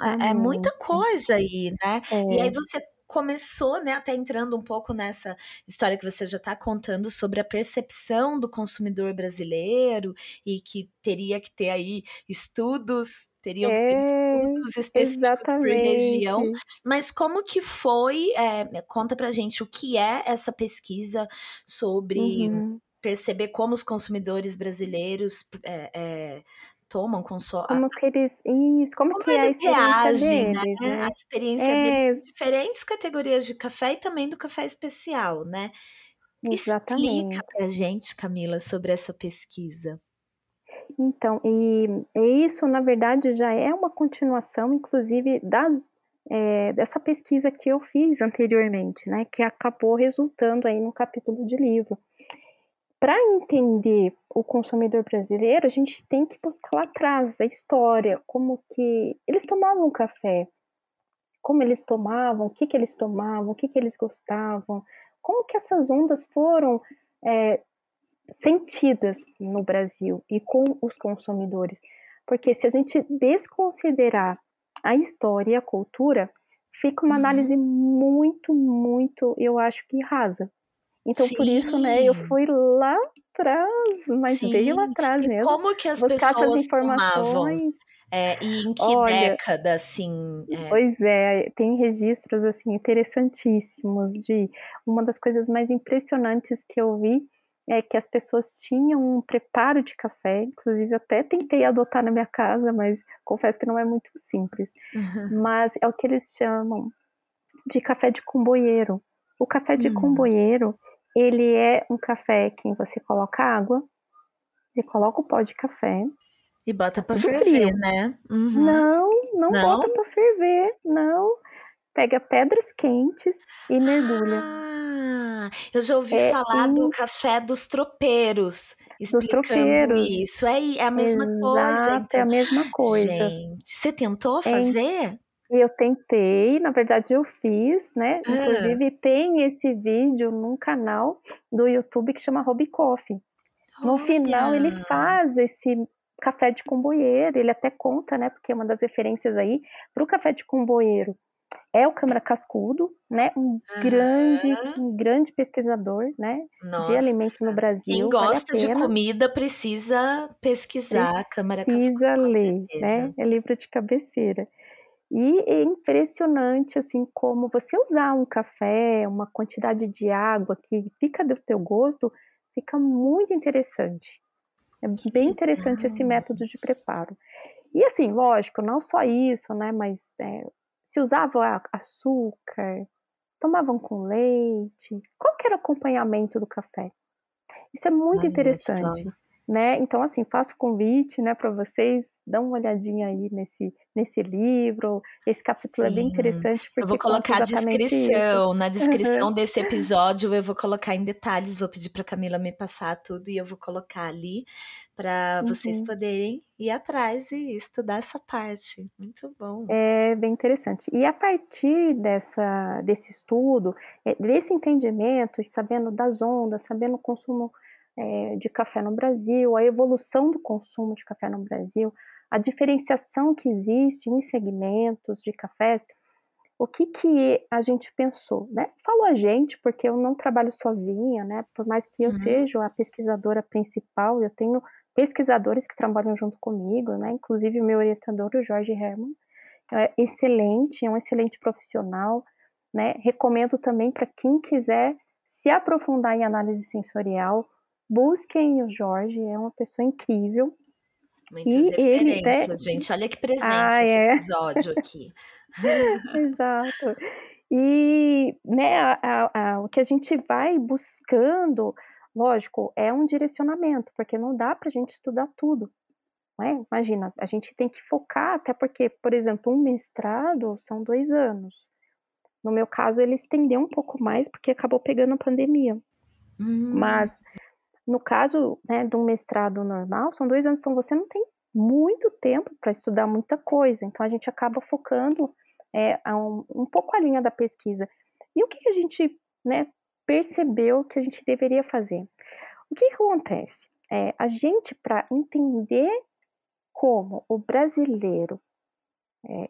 é, é, muita coisa aí, né? É. E aí você começou, né, até entrando um pouco nessa história que você já está contando sobre a percepção do consumidor brasileiro e que teria que ter aí estudos, teriam é, que ter é, estudos específicos por região. Mas como que foi? É, conta pra gente o que é essa pesquisa sobre uhum. perceber como os consumidores brasileiros é, é tomam, consomem. Como que eles. Isso, como, como que é a reagem, né? deles, né? A experiência é... deles, diferentes categorias de café e também do café especial, né? Exatamente. Explica pra gente, Camila, sobre essa pesquisa. Então, e, e isso, na verdade, já é uma continuação, inclusive, das, é, dessa pesquisa que eu fiz anteriormente, né? Que acabou resultando aí no capítulo de livro para entender o consumidor brasileiro, a gente tem que buscar lá atrás a história, como que eles tomavam café, como eles tomavam, o que, que eles tomavam, o que, que eles gostavam, como que essas ondas foram é, sentidas no Brasil e com os consumidores. Porque se a gente desconsiderar a história e a cultura, fica uma uhum. análise muito, muito, eu acho que rasa. Então, Sim. por isso, né, eu fui lá atrás, mas Sim. lá atrás mesmo. Como que as pessoas tomavam? É, e em que Olha, década, assim? É... Pois é, tem registros, assim, interessantíssimos de... Uma das coisas mais impressionantes que eu vi é que as pessoas tinham um preparo de café, inclusive eu até tentei adotar na minha casa, mas confesso que não é muito simples. Uhum. Mas é o que eles chamam de café de comboieiro. O café de uhum. comboieiro, ele é um café que você coloca água, você coloca o pó de café, e bota pra ferver, frio. né? Uhum. Não, não, não, bota pra ferver, não. Pega pedras quentes e mergulha. Ah, eu já ouvi é falar in... do café dos tropeiros. Dos tropeiros. Isso, é, é a mesma Exato, coisa. Então. É a mesma coisa. Gente, você tentou fazer? É, eu tentei, na verdade eu fiz, né? Ah. Inclusive tem esse vídeo num canal do YouTube que chama Hobby Coffee. No Olha. final ele faz esse café de comboieiro, ele até conta, né, porque é uma das referências aí para o café de comboieiro é o Câmara Cascudo, né, um grande, um grande pesquisador, né, Nossa. de alimentos no Brasil. Quem gosta vale de comida precisa pesquisar precisa Câmara Cascudo. Precisa ler, né, é livro de cabeceira. E é impressionante, assim, como você usar um café, uma quantidade de água que fica do teu gosto, fica muito interessante. É bem interessante esse método de preparo. E assim, lógico, não só isso, né? Mas é, se usava açúcar, tomavam com leite. Qual que era o acompanhamento do café? Isso é muito Ai, interessante né? Então, assim, faço convite, né, para vocês, dão uma olhadinha aí nesse, nesse livro. Esse capítulo Sim. é bem interessante porque eu vou colocar a descrição, isso. na descrição desse episódio eu vou colocar em detalhes, vou pedir para Camila me passar tudo e eu vou colocar ali para uhum. vocês poderem ir atrás e estudar essa parte. Muito bom. É bem interessante. E a partir dessa desse estudo, é, desse entendimento, sabendo das ondas, sabendo o consumo é, de café no Brasil, a evolução do consumo de café no Brasil, a diferenciação que existe em segmentos de cafés, o que, que a gente pensou, né? Falo a gente porque eu não trabalho sozinha, né? Por mais que eu uhum. seja a pesquisadora principal, eu tenho pesquisadores que trabalham junto comigo, né? Inclusive o meu orientador, o Jorge Herman, é excelente, é um excelente profissional, né? Recomendo também para quem quiser se aprofundar em análise sensorial, Busquem o Jorge, é uma pessoa incrível. Muitas e referências, ele gente. Olha que presente ah, esse é. episódio aqui. Exato. E né, a, a, a, o que a gente vai buscando, lógico, é um direcionamento, porque não dá para a gente estudar tudo. É? Imagina, a gente tem que focar, até porque, por exemplo, um mestrado são dois anos. No meu caso, ele estendeu um pouco mais porque acabou pegando a pandemia. Hum. Mas no caso né, de um mestrado normal, são dois anos, então você não tem muito tempo para estudar muita coisa, então a gente acaba focando é, um, um, pouco a linha da pesquisa. E o que, que a gente né, percebeu que a gente deveria fazer? O que, que acontece? É, a gente, para entender como o brasileiro é,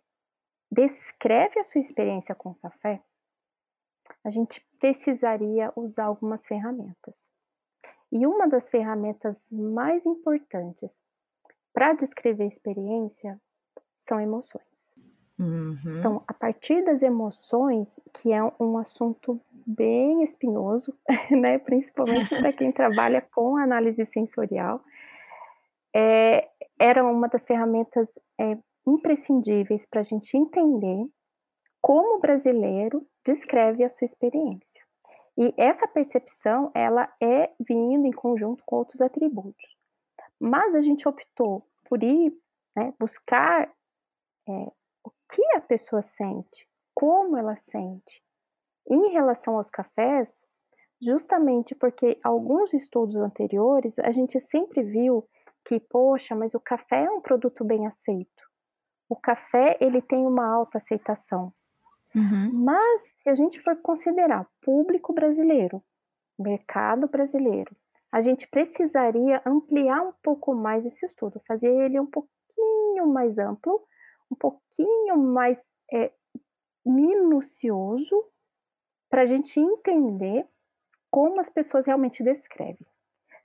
descreve a sua experiência com o café, a gente precisaria usar algumas ferramentas. E uma das ferramentas mais importantes para descrever a experiência são emoções. Uhum. Então, a partir das emoções, que é um assunto bem espinhoso, né, principalmente para quem trabalha com análise sensorial, é, era uma das ferramentas é, imprescindíveis para a gente entender como o brasileiro descreve a sua experiência. E essa percepção, ela é vindo em conjunto com outros atributos. Mas a gente optou por ir né, buscar é, o que a pessoa sente, como ela sente, em relação aos cafés, justamente porque alguns estudos anteriores a gente sempre viu que, poxa, mas o café é um produto bem aceito. O café ele tem uma alta aceitação. Uhum. Mas se a gente for considerar público brasileiro, mercado brasileiro, a gente precisaria ampliar um pouco mais esse estudo, fazer ele um pouquinho mais amplo, um pouquinho mais é, minucioso, para a gente entender como as pessoas realmente descrevem.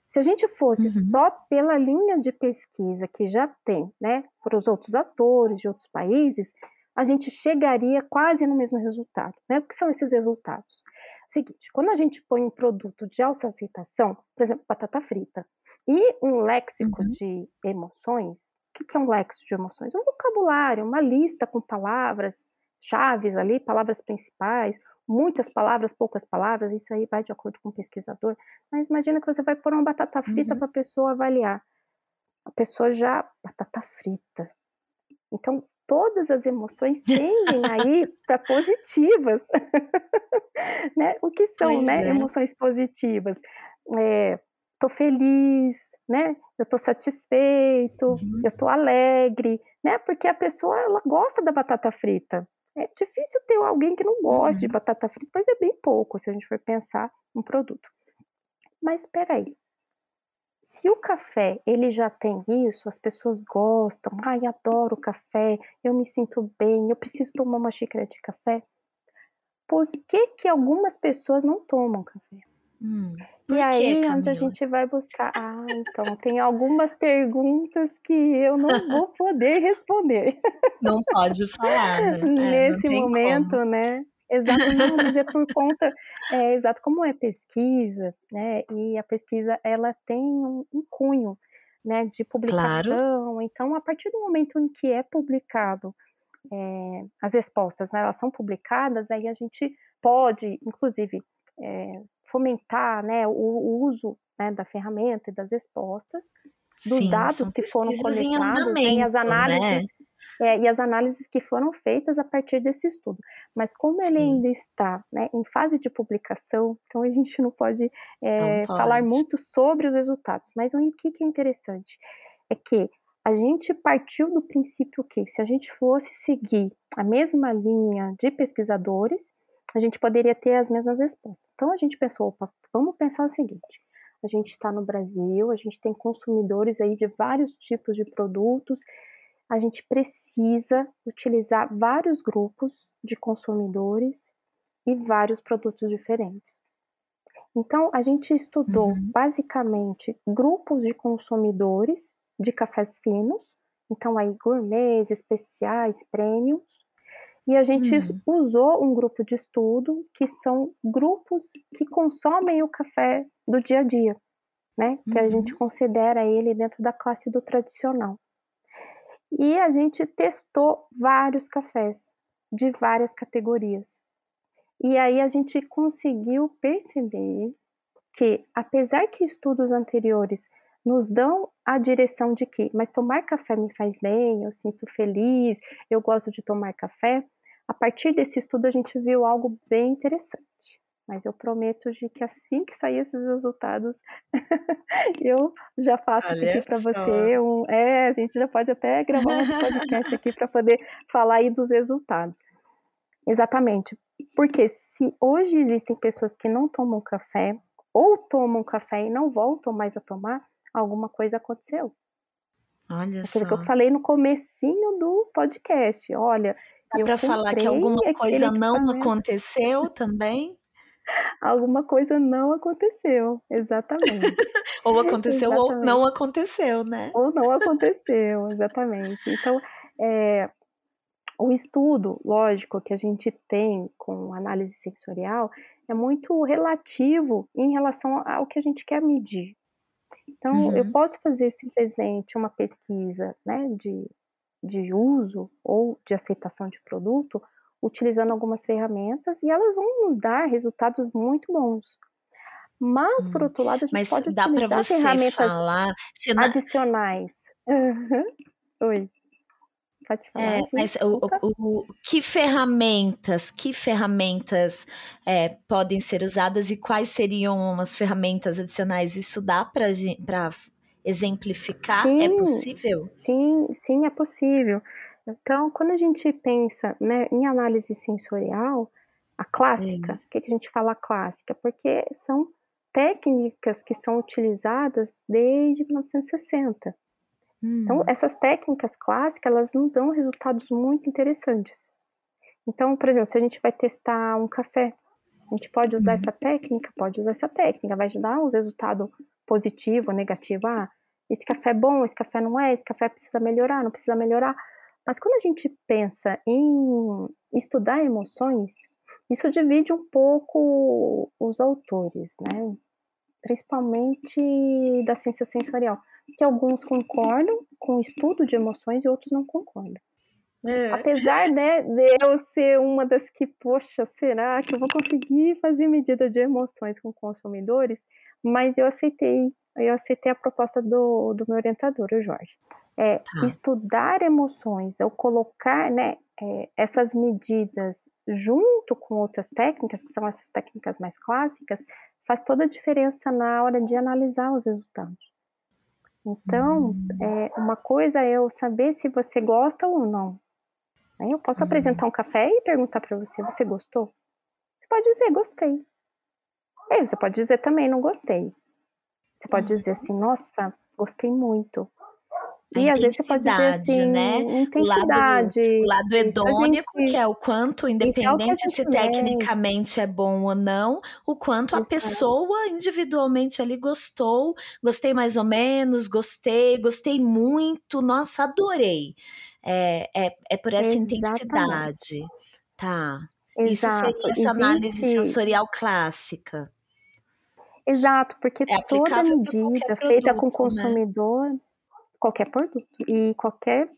Se a gente fosse uhum. só pela linha de pesquisa que já tem, né, para os outros atores de outros países, a gente chegaria quase no mesmo resultado. Né? O que são esses resultados? O seguinte, quando a gente põe um produto de alta aceitação, por exemplo, batata frita, e um léxico uhum. de emoções, o que é um léxico de emoções? Um vocabulário, uma lista com palavras chaves ali, palavras principais, muitas palavras, poucas palavras, isso aí vai de acordo com o pesquisador, mas imagina que você vai pôr uma batata frita uhum. para a pessoa avaliar. A pessoa já, batata frita. Então, todas as emoções tendem aí para positivas. né? O que são né, é. emoções positivas? É, tô feliz, né? Eu tô satisfeito, uhum. eu tô alegre, né? Porque a pessoa ela gosta da batata frita. É difícil ter alguém que não goste uhum. de batata frita, mas é bem pouco se a gente for pensar um produto. Mas espera aí, se o café ele já tem isso, as pessoas gostam, ai, adoro café, eu me sinto bem, eu preciso tomar uma xícara de café. Por que que algumas pessoas não tomam café? Hum, e aí Camila? onde a gente vai buscar, ah, então tem algumas perguntas que eu não vou poder responder. Não pode falar, né? É, Nesse momento, como. né? Exato, não, mas é por conta, é, exato como é pesquisa, né? E a pesquisa ela tem um, um cunho, né? De publicação. Claro. Então, a partir do momento em que é publicado é, as respostas, né, elas são publicadas, aí a gente pode, inclusive, é, fomentar, né, o, o uso né, da ferramenta e das respostas, dos Sim, dados que foram coletados, né, as né? análises. Né? É, e as análises que foram feitas a partir desse estudo. Mas como Sim. ele ainda está né, em fase de publicação, então a gente não pode, é, não pode, falar muito sobre os resultados. Mas o que, que é interessante é que a gente partiu do princípio que se a gente fosse seguir a mesma linha de pesquisadores, a gente poderia ter as mesmas respostas. Então a gente pensou, opa, vamos pensar o seguinte: a gente está no Brasil, a gente tem consumidores aí de vários tipos de produtos a gente precisa utilizar vários grupos de consumidores e vários produtos diferentes. Então, a gente estudou uhum. basicamente grupos de consumidores de cafés finos, então aí gourmets, especiais, prêmios, e a gente uhum. usou um grupo de estudo que são grupos que consomem o café do dia a dia, né? Que uhum. a gente uhum. considera ele dentro da classe do tradicional. E a gente testou vários cafés de várias categorias. E aí a gente conseguiu perceber que, apesar que estudos anteriores nos dão a direção de que, mas tomar café me faz bem, eu sinto feliz, eu gosto de tomar café, a partir desse estudo a gente viu algo bem interessante mas eu prometo de que assim que sair esses resultados, eu já faço Olha aqui para você. Um, é, a gente já pode até gravar um podcast aqui para poder falar aí dos resultados. Exatamente. Porque se hoje existem pessoas que não tomam café, ou tomam café e não voltam mais a tomar, alguma coisa aconteceu. Olha Aquilo só. que eu falei no comecinho do podcast. Olha, Dá para falar que alguma coisa não aconteceu também? Alguma coisa não aconteceu, exatamente. ou aconteceu exatamente. ou não aconteceu, né? Ou não aconteceu, exatamente. Então, é, o estudo, lógico, que a gente tem com análise sensorial é muito relativo em relação ao que a gente quer medir. Então, uhum. eu posso fazer simplesmente uma pesquisa né, de, de uso ou de aceitação de produto utilizando algumas ferramentas e elas vão nos dar resultados muito bons. Mas, por hum, outro lado, a gente Mas pode dá utilizar ferramentas falar, não... adicionais. Uhum. Oi. Pode falar, é, mas o, o, o, que ferramentas, que ferramentas é, podem ser usadas e quais seriam umas ferramentas adicionais? Isso dá para exemplificar? É sim, é possível? Sim, sim, é possível. Então, quando a gente pensa né, em análise sensorial, a clássica, o que, que a gente fala clássica? Porque são técnicas que são utilizadas desde 1960. Então, hum. essas técnicas clássicas, elas não dão resultados muito interessantes. Então, por exemplo, se a gente vai testar um café, a gente pode usar uhum. essa técnica? Pode usar essa técnica, vai dar um resultado positivo ou negativo. Ah, esse café é bom, esse café não é, esse café precisa melhorar, não precisa melhorar. Mas quando a gente pensa em estudar emoções, isso divide um pouco os autores, né? Principalmente da ciência sensorial, que alguns concordam com o estudo de emoções e outros não concordam. É. Apesar né, de eu ser uma das que, poxa, será que eu vou conseguir fazer medida de emoções com consumidores? Mas eu aceitei, eu aceitei a proposta do, do meu orientador, o Jorge. É, tá. Estudar emoções, ou colocar né, é, essas medidas junto com outras técnicas, que são essas técnicas mais clássicas, faz toda a diferença na hora de analisar os resultados. Então, hum. é, uma coisa é eu saber se você gosta ou não. Né? Eu posso uhum. apresentar um café e perguntar para você: você gostou? Você pode dizer gostei. E você pode dizer também não gostei. Você pode dizer assim: nossa, gostei muito. A e às vezes você pode dizer assim, né? intensidade. O lado, o lado hedônico, gente, que é o quanto, é independente se tecnicamente é bom ou não, o quanto Exato. a pessoa individualmente ali gostou, gostei mais ou menos, gostei, gostei muito, nossa, adorei é, é, é por essa Exatamente. intensidade. Tá. Exato. Isso seria essa análise sensorial clássica. Exato, porque é toda medida feita com o né? consumidor, né? Qualquer produto, e qualquer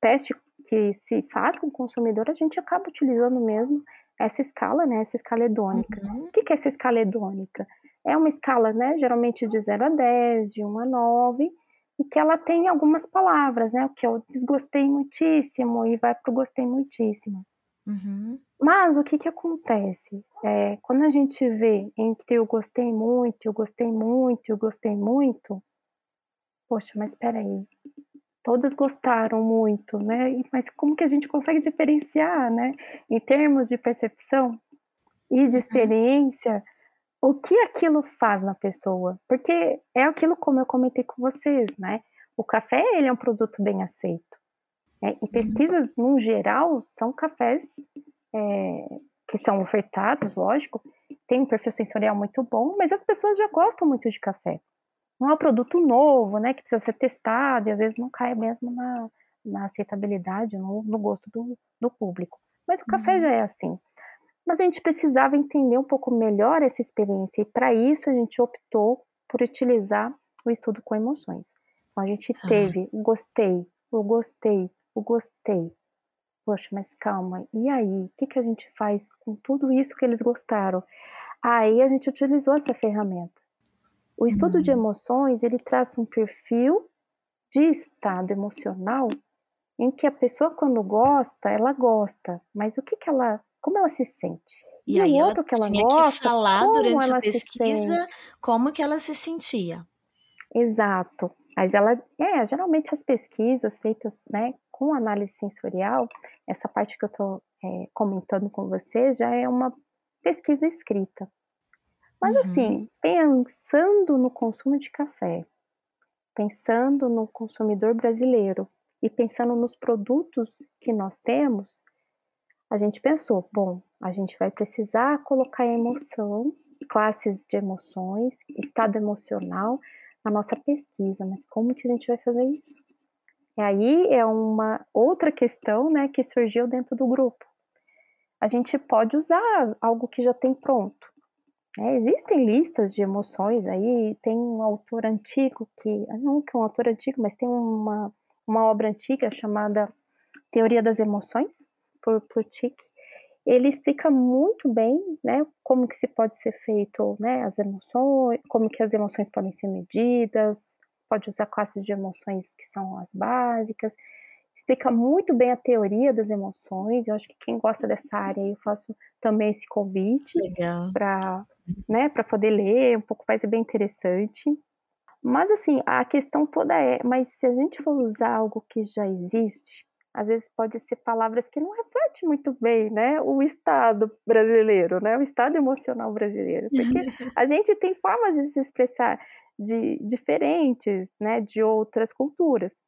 teste que se faz com o consumidor, a gente acaba utilizando mesmo essa escala, né? Essa escala hedônica. Uhum. O que é essa escala hedônica? É uma escala, né? Geralmente de 0 a 10, de 1 a 9, e que ela tem algumas palavras, né? O que eu desgostei muitíssimo e vai para o gostei muitíssimo. Uhum. Mas o que, que acontece? É, quando a gente vê entre o gostei muito, o gostei muito o gostei muito, poxa, mas peraí, todas gostaram muito, né? Mas como que a gente consegue diferenciar, né? Em termos de percepção e de uhum. experiência, o que aquilo faz na pessoa. Porque é aquilo como eu comentei com vocês, né? O café, ele é um produto bem aceito. Né? Em pesquisas, no geral, são cafés é, que são ofertados, lógico, tem um perfil sensorial muito bom, mas as pessoas já gostam muito de café. Não é um produto novo, né, que precisa ser testado e às vezes não cai mesmo na, na aceitabilidade, no, no gosto do, do público. Mas o café uhum. já é assim mas a gente precisava entender um pouco melhor essa experiência e para isso a gente optou por utilizar o estudo com emoções. Então a gente tá. teve o gostei, o gostei, o gostei. Poxa, mas calma, e aí? O que, que a gente faz com tudo isso que eles gostaram? Aí a gente utilizou essa ferramenta. O estudo hum. de emoções, ele traz um perfil de estado emocional em que a pessoa quando gosta, ela gosta, mas o que, que ela como ela se sente. E, e aí ela que ela tinha gosta, que falar durante a pesquisa como que ela se sentia. Exato. Mas ela, é, geralmente as pesquisas feitas, né, com análise sensorial, essa parte que eu estou é, comentando com vocês já é uma pesquisa escrita. Mas uhum. assim, pensando no consumo de café, pensando no consumidor brasileiro e pensando nos produtos que nós temos, a gente pensou, bom, a gente vai precisar colocar emoção, classes de emoções, estado emocional na nossa pesquisa, mas como que a gente vai fazer isso? E aí é uma outra questão, né, que surgiu dentro do grupo. A gente pode usar algo que já tem pronto. É, existem listas de emoções aí, tem um autor antigo que, não que é um autor antigo, mas tem uma, uma obra antiga chamada Teoria das Emoções, por Plutik, ele explica muito bem, né, como que se pode ser feito, né, as emoções, como que as emoções podem ser medidas, pode usar classes de emoções que são as básicas, explica muito bem a teoria das emoções. Eu acho que quem gosta dessa área, eu faço também esse convite para, né, para poder ler um pouco mais, é bem interessante. Mas assim, a questão toda é, mas se a gente for usar algo que já existe, às vezes pode ser palavras que não refletem muito bem, né, o estado brasileiro, né, o estado emocional brasileiro, porque a gente tem formas de se expressar de diferentes, né, de outras culturas.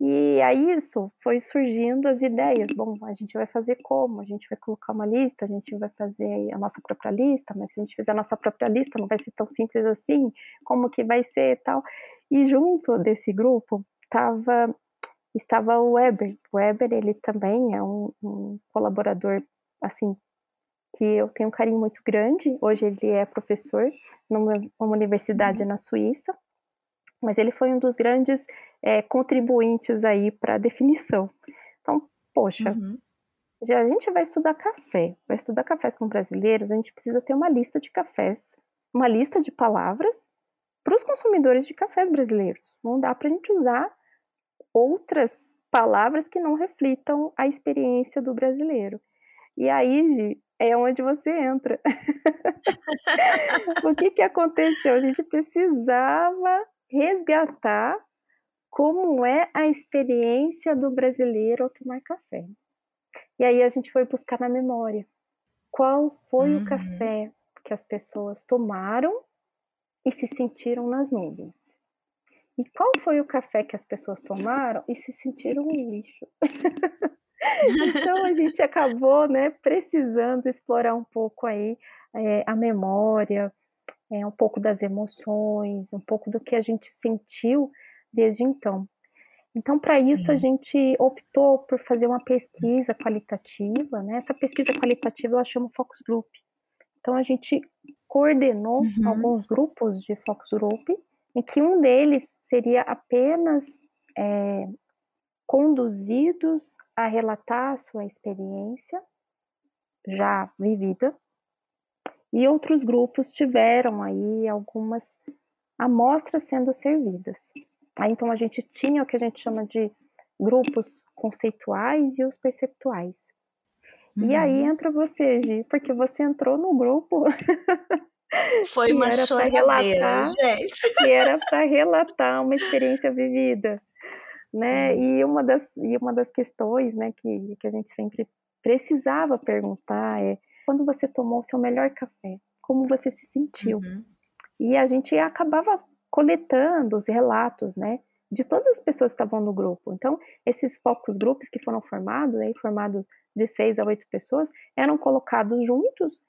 E aí isso foi surgindo as ideias, bom, a gente vai fazer como? A gente vai colocar uma lista, a gente vai fazer a nossa própria lista, mas se a gente fizer a nossa própria lista não vai ser tão simples assim, como que vai ser tal? E junto desse grupo estava estava o Weber. O Weber, ele também é um, um colaborador, assim, que eu tenho um carinho muito grande. Hoje ele é professor numa, numa universidade uhum. na Suíça, mas ele foi um dos grandes é, contribuintes aí para a definição. Então, poxa, uhum. já a gente vai estudar café, vai estudar cafés com brasileiros, a gente precisa ter uma lista de cafés, uma lista de palavras para os consumidores de cafés brasileiros. Não dá para a gente usar outras palavras que não reflitam a experiência do brasileiro. E aí, Gi, é onde você entra. o que, que aconteceu? A gente precisava resgatar como é a experiência do brasileiro ao tomar café. E aí a gente foi buscar na memória qual foi uhum. o café que as pessoas tomaram e se sentiram nas nuvens. E qual foi o café que as pessoas tomaram e se sentiram um lixo? então a gente acabou, né, precisando explorar um pouco aí é, a memória, é, um pouco das emoções, um pouco do que a gente sentiu desde então. Então, para isso, a gente optou por fazer uma pesquisa qualitativa, né? Essa pesquisa qualitativa ela chama Focus Group. Então, a gente coordenou uhum. alguns grupos de Focus Group, em que um deles seria apenas é, conduzidos a relatar a sua experiência já vivida, e outros grupos tiveram aí algumas amostras sendo servidas. Aí, então a gente tinha o que a gente chama de grupos conceituais e os perceptuais. Uhum. E aí entra você, Gi, porque você entrou no grupo. Foi uma choradeira, gente. Que era para relatar uma experiência vivida né? E uma das e uma das questões, né, que, que a gente sempre precisava perguntar é quando você tomou o seu melhor café, como você se sentiu? Uhum. E a gente acabava coletando os relatos, né, de todas as pessoas que estavam no grupo. Então, esses focos grupos que foram formados, aí, formados de seis a oito pessoas, eram colocados juntos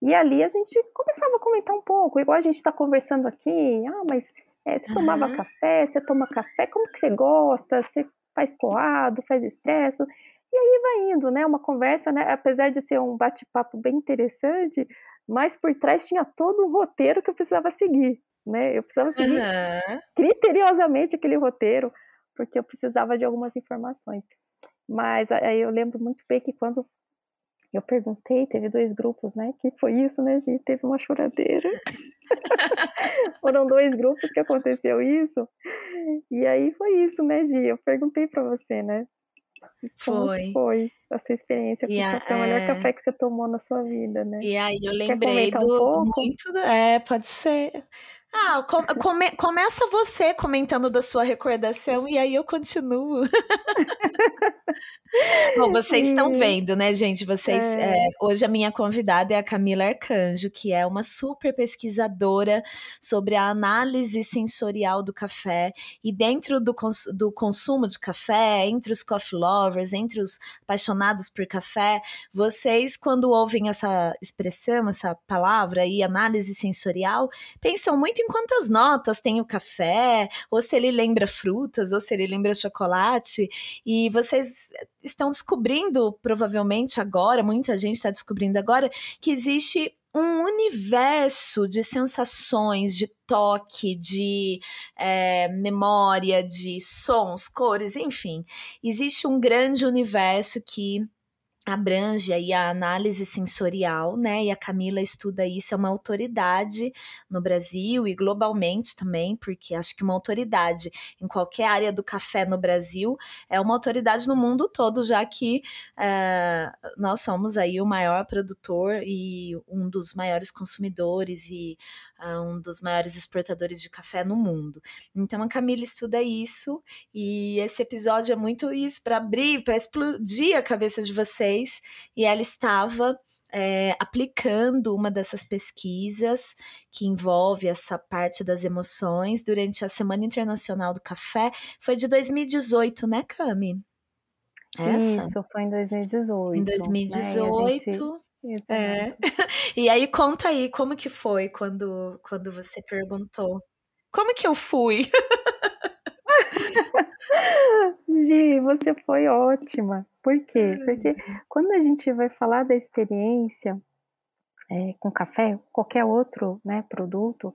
e ali a gente começava a comentar um pouco, igual a gente está conversando aqui, ah, mas é, você tomava uhum. café, você toma café, como que você gosta? Você faz coado, faz expresso? E aí vai indo, né? Uma conversa, né? Apesar de ser um bate-papo bem interessante, mas por trás tinha todo um roteiro que eu precisava seguir, né? Eu precisava seguir uhum. criteriosamente aquele roteiro, porque eu precisava de algumas informações. Mas aí eu lembro muito bem que quando eu perguntei, teve dois grupos, né? Que foi isso, né, gente? Teve uma choradeira. Foram dois grupos que aconteceu isso. E aí foi isso, né, Gi? Eu perguntei para você, né? Foi. foi a sua experiência com café, o melhor é... café que você tomou na sua vida, né? E aí eu lembrei do um muito do... é, pode ser. Ah, come, começa você comentando da sua recordação e aí eu continuo. Bom, vocês estão vendo, né, gente? Vocês é. É, hoje a minha convidada é a Camila Arcanjo, que é uma super pesquisadora sobre a análise sensorial do café e dentro do, cons do consumo de café, entre os coffee lovers, entre os apaixonados por café, vocês quando ouvem essa expressão, essa palavra aí, análise sensorial, pensam muito em quantas notas tem o café, ou se ele lembra frutas, ou se ele lembra chocolate, e vocês estão descobrindo, provavelmente agora, muita gente está descobrindo agora, que existe um universo de sensações, de toque, de é, memória, de sons, cores, enfim. Existe um grande universo que abrange aí a análise sensorial, né? E a Camila estuda isso, é uma autoridade no Brasil e globalmente também, porque acho que uma autoridade em qualquer área do café no Brasil é uma autoridade no mundo todo, já que uh, nós somos aí o maior produtor e um dos maiores consumidores e um dos maiores exportadores de café no mundo. Então a Camila estuda isso e esse episódio é muito isso para abrir, para explodir a cabeça de vocês. E ela estava é, aplicando uma dessas pesquisas que envolve essa parte das emoções durante a Semana Internacional do Café. Foi de 2018, né, Cami? Essa? Isso, foi em 2018. Em 2018. Né? É. E aí conta aí como que foi quando quando você perguntou. Como que eu fui? Gi, você foi ótima. Por quê? Porque quando a gente vai falar da experiência é, com café, qualquer outro né, produto,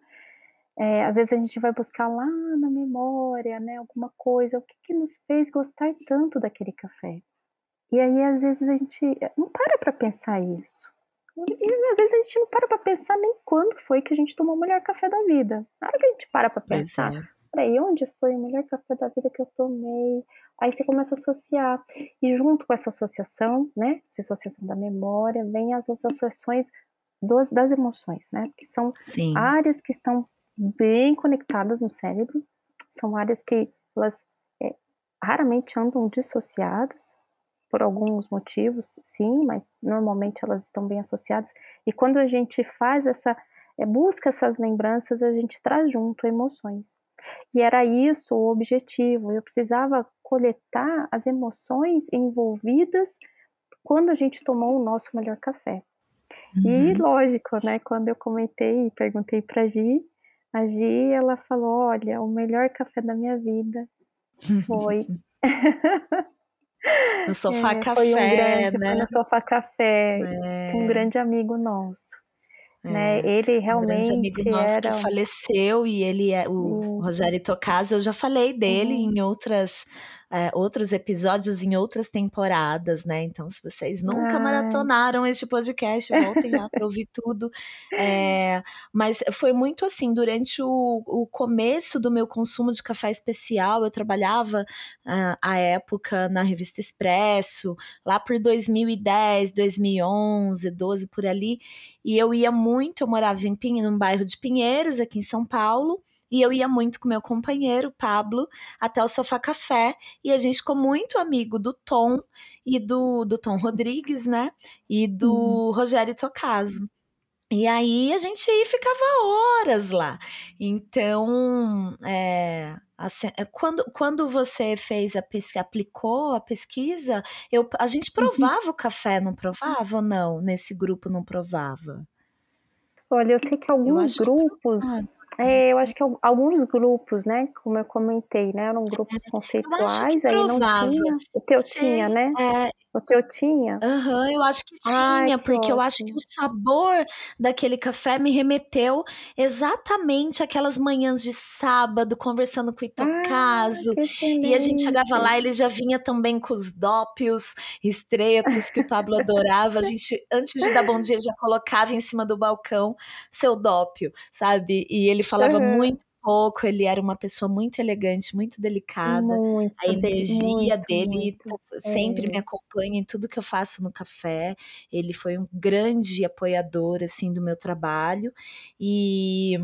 é, às vezes a gente vai buscar lá na memória, né, alguma coisa, o que, que nos fez gostar tanto daquele café. E aí, às vezes, a gente não para para pensar isso. E às vezes a gente não para para pensar nem quando foi que a gente tomou o melhor café da vida. Na hora que a gente para para pensar, peraí, onde foi o melhor café da vida que eu tomei? Aí você começa a associar. E junto com essa associação, né, essa associação da memória, vem as associações dos, das emoções, né? Que são Sim. áreas que estão bem conectadas no cérebro, são áreas que elas é, raramente andam dissociadas, por alguns motivos, sim, mas normalmente elas estão bem associadas. E quando a gente faz essa, é, busca essas lembranças, a gente traz junto emoções. E era isso o objetivo. Eu precisava coletar as emoções envolvidas quando a gente tomou o nosso melhor café. Uhum. E lógico, né? Quando eu comentei e perguntei para Gi, a Gi ela falou: olha, o melhor café da minha vida foi No sofá é, café, foi um grande, né? no sofá café, é. um grande amigo nosso. Né? É, ele realmente um grande amigo nosso era... que faleceu e ele é o Rogério Tocaso, eu já falei dele uhum. em outras é, outros episódios em outras temporadas, né? Então, se vocês nunca maratonaram este podcast, voltem lá para ouvir tudo. É, mas foi muito assim, durante o, o, começo do meu consumo de café especial, eu trabalhava uh, à época na revista Expresso, lá por 2010, 2011, 12 por ali, e eu ia muito, eu morava em num bairro de Pinheiros, aqui em São Paulo, e eu ia muito com meu companheiro, Pablo, até o Sofá Café. E a gente ficou muito amigo do Tom e do, do Tom Rodrigues, né? E do uhum. Rogério Tocaso. E aí a gente ficava horas lá. Então, é, assim, é, quando, quando você fez a pesquisa, aplicou a pesquisa, eu, a gente uhum. provava o café, não provava ou não? Nesse grupo não provava? Olha, eu sei que alguns grupos. Que é, eu acho que alguns grupos, né, como eu comentei, né, eram grupos conceituais, aí não tinha. O teu Sei, tinha, né? É, o teu tinha? Aham, uhum, eu acho que tinha, Ai, porque eu acho que o sabor daquele café me remeteu exatamente aquelas manhãs de sábado, conversando com o Itocaso. Ah, e a gente chegava lá, ele já vinha também com os dópios estreitos que o Pablo adorava. A gente, antes de dar bom dia, já colocava em cima do balcão seu dópio, sabe? E ele falava uhum. muito pouco, ele era uma pessoa muito elegante, muito delicada. Muito, a energia muito, dele muito. sempre é. me acompanha em tudo que eu faço no café. Ele foi um grande apoiador assim do meu trabalho e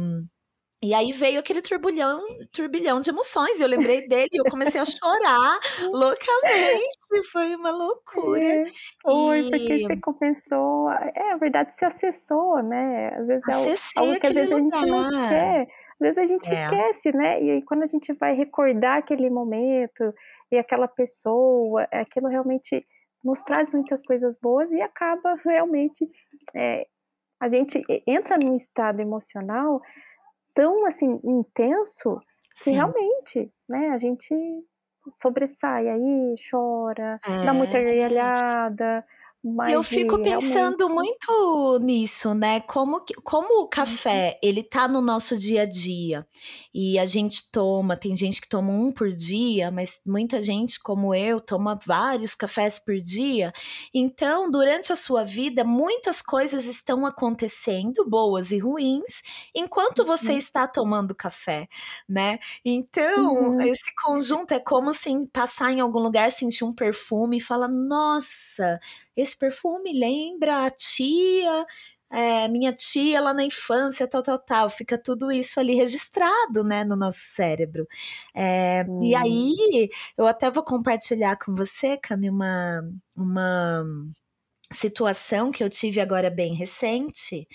e aí veio aquele turbilhão, turbilhão de emoções. Eu lembrei dele e eu comecei a chorar loucamente. Foi uma loucura. É, foi, e... porque você começou. É, a verdade, se acessou, né? Às vezes é algo que às vezes lugar. a gente não quer. Às vezes a gente é. esquece, né? E aí quando a gente vai recordar aquele momento e aquela pessoa, aquilo realmente nos traz muitas coisas boas e acaba realmente é, a gente entra num estado emocional tão assim intenso que Sim. realmente, né? A gente sobressai aí, chora, é. dá muita é. gargalhada. Mas eu fico pensando realmente... muito nisso, né? Como, como o uhum. café, ele tá no nosso dia a dia e a gente toma, tem gente que toma um por dia, mas muita gente, como eu, toma vários cafés por dia. Então, durante a sua vida, muitas coisas estão acontecendo, boas e ruins, enquanto você uhum. está tomando café, né? Então, uhum. esse conjunto é como se passar em algum lugar, sentir um perfume e falar: nossa esse perfume lembra a tia, é, minha tia lá na infância, tal, tal, tal. Fica tudo isso ali registrado, né, no nosso cérebro. É, E aí, eu até vou compartilhar com você, Cami, uma, uma situação que eu tive agora bem recente,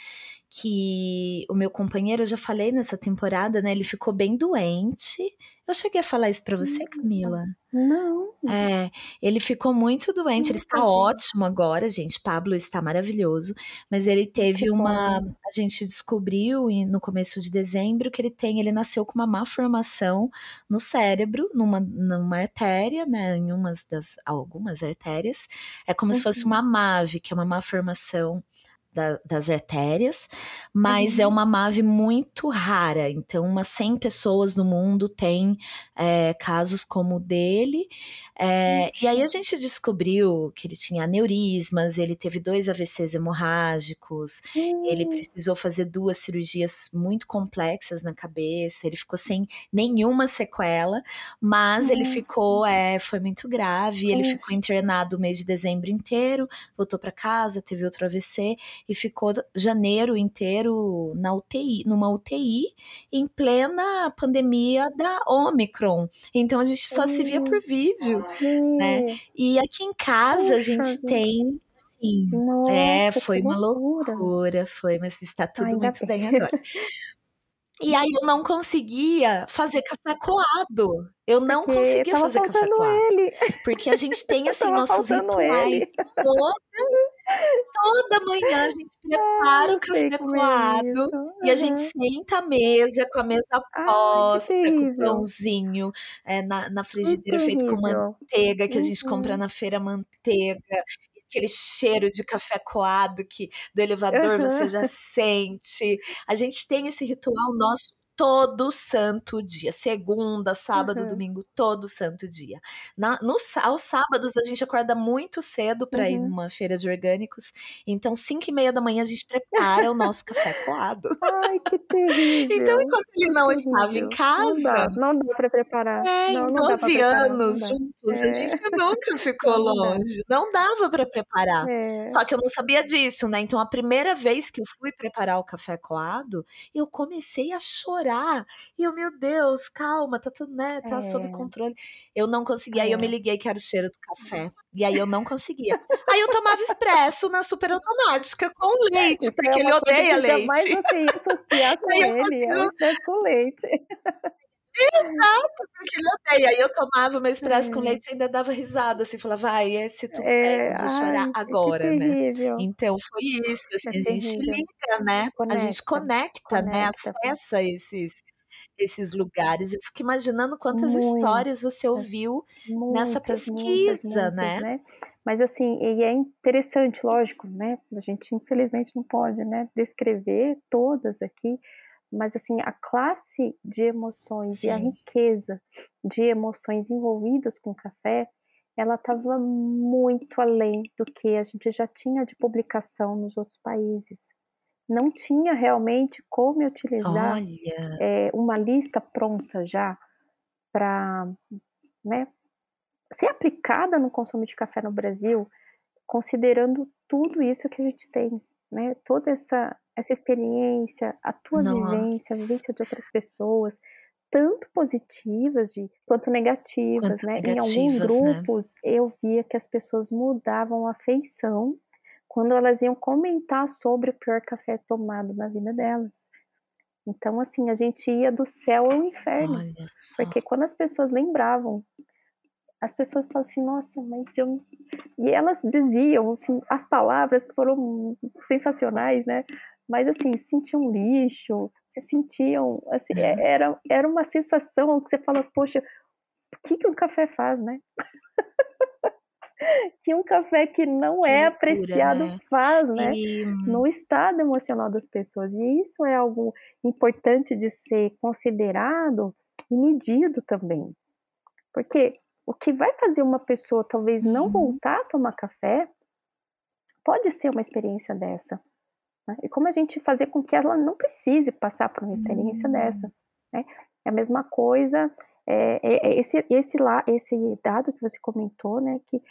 que o meu companheiro, eu já falei nessa temporada, né? Ele ficou bem doente. Eu cheguei a falar isso para você, Camila? Não. É, ele ficou muito doente. Ele está ótimo agora, gente. Pablo está maravilhoso, mas ele teve uma. A gente descobriu no começo de dezembro que ele tem. Ele nasceu com uma má formação no cérebro, numa, numa artéria, né? Em umas das algumas artérias. É como uhum. se fosse uma MAVE, que é uma má formação da, das artérias, mas é uhum. é uma MAVE muito rara. Então, umas 100 pessoas no mundo têm é, casos como o dele. É, e aí a gente descobriu que ele tinha aneurismas, ele teve dois AVCs hemorrágicos, uhum. ele hum. precisou fazer duas cirurgias muito complexas na cabeça, ele ficou sem nenhuma sequela, mas ele ficou, é, foi muito grave, ele ficou internado o mês de dezembro inteiro, voltou para casa, teve outro AVC e ficou janeiro inteiro na UTI, numa UTI, em plena pandemia da Omicron. Então a gente só se via por vídeo né? E aqui em casa Puxa, a gente tem assim, é, Nossa, é, foi uma loucura. loucura, foi, mas está tudo Ainda muito bem. bem agora. E aí eu não conseguia fazer café coado. Eu não porque conseguia fazer café coado. Ele. Porque a gente tem assim nossos rituais toda, toda manhã a gente prepara ah, o café é coado e a gente senta à mesa com a mesa posta, com o pãozinho é, na, na frigideira feito com manteiga que a gente compra uhum. na feira manteiga aquele cheiro de café coado que do elevador uhum. você já sente. A gente tem esse ritual nosso todo santo dia, segunda, sábado, uhum. domingo, todo santo dia. Na, no, aos sábados a gente acorda muito cedo para uhum. ir numa feira de orgânicos, então cinco e meia da manhã a gente prepara o nosso café coado. Ai, que terrível! então enquanto ele não terrível. estava em casa, não dá, dá para preparar. É, não, em 12 anos juntos é. a gente nunca ficou não longe, não dava para preparar. É. Só que eu não sabia disso, né? Então a primeira vez que eu fui preparar o café coado, eu comecei a chorar chorar. E eu, meu Deus, calma, tá tudo, né? Tá é. sob controle. Eu não conseguia. É. Aí eu me é. liguei que era o cheiro do café. E aí eu não conseguia. aí eu tomava expresso na super automática com leite, então, porque é ele odeia leite. Jamais você ia associar com ele, consigo... é com leite. Exato, porque ele odeia. Aí eu tomava meu expresso é. com leite e ainda dava risada, assim, falava, vai, esse tudo é, eu vou chorar ai, agora, né? Então foi isso, assim, é a gente liga, né? Conecta, a gente conecta, conecta, né? Acessa esses, esses lugares. Eu fico imaginando quantas histórias você ouviu muitas, nessa pesquisa, muitas, muitas, né? né? Mas assim, e é interessante, lógico, né? A gente infelizmente não pode, né, descrever todas aqui, mas assim, a classe de emoções Sim. e a riqueza de emoções envolvidas com o café, ela estava muito além do que a gente já tinha de publicação nos outros países. Não tinha realmente como utilizar é, uma lista pronta já para né, ser aplicada no consumo de café no Brasil, considerando tudo isso que a gente tem, né? Toda essa essa experiência, a tua Nossa. vivência, a vivência de outras pessoas, tanto positivas de, quanto negativas, quanto né? Negativas, em alguns né? grupos né? eu via que as pessoas mudavam a feição quando elas iam comentar sobre o pior café tomado na vida delas. Então, assim, a gente ia do céu ao inferno. Porque quando as pessoas lembravam, as pessoas falavam assim, nossa, mas eu. E elas diziam, assim, as palavras que foram sensacionais, né? Mas assim, se sentiam lixo, se sentiam, assim, é. era, era uma sensação que você fala, poxa, o que, que um café faz, né? que um café que não que é loucura, apreciado né? faz, né? E... No estado emocional das pessoas. E isso é algo importante de ser considerado e medido também. Porque o que vai fazer uma pessoa talvez não uhum. voltar a tomar café pode ser uma experiência dessa. Né? E como a gente fazer com que ela não precise passar por uma experiência uhum. dessa. Né? É a mesma coisa, é, é, é, esse, esse, lá, esse dado que você comentou, né, que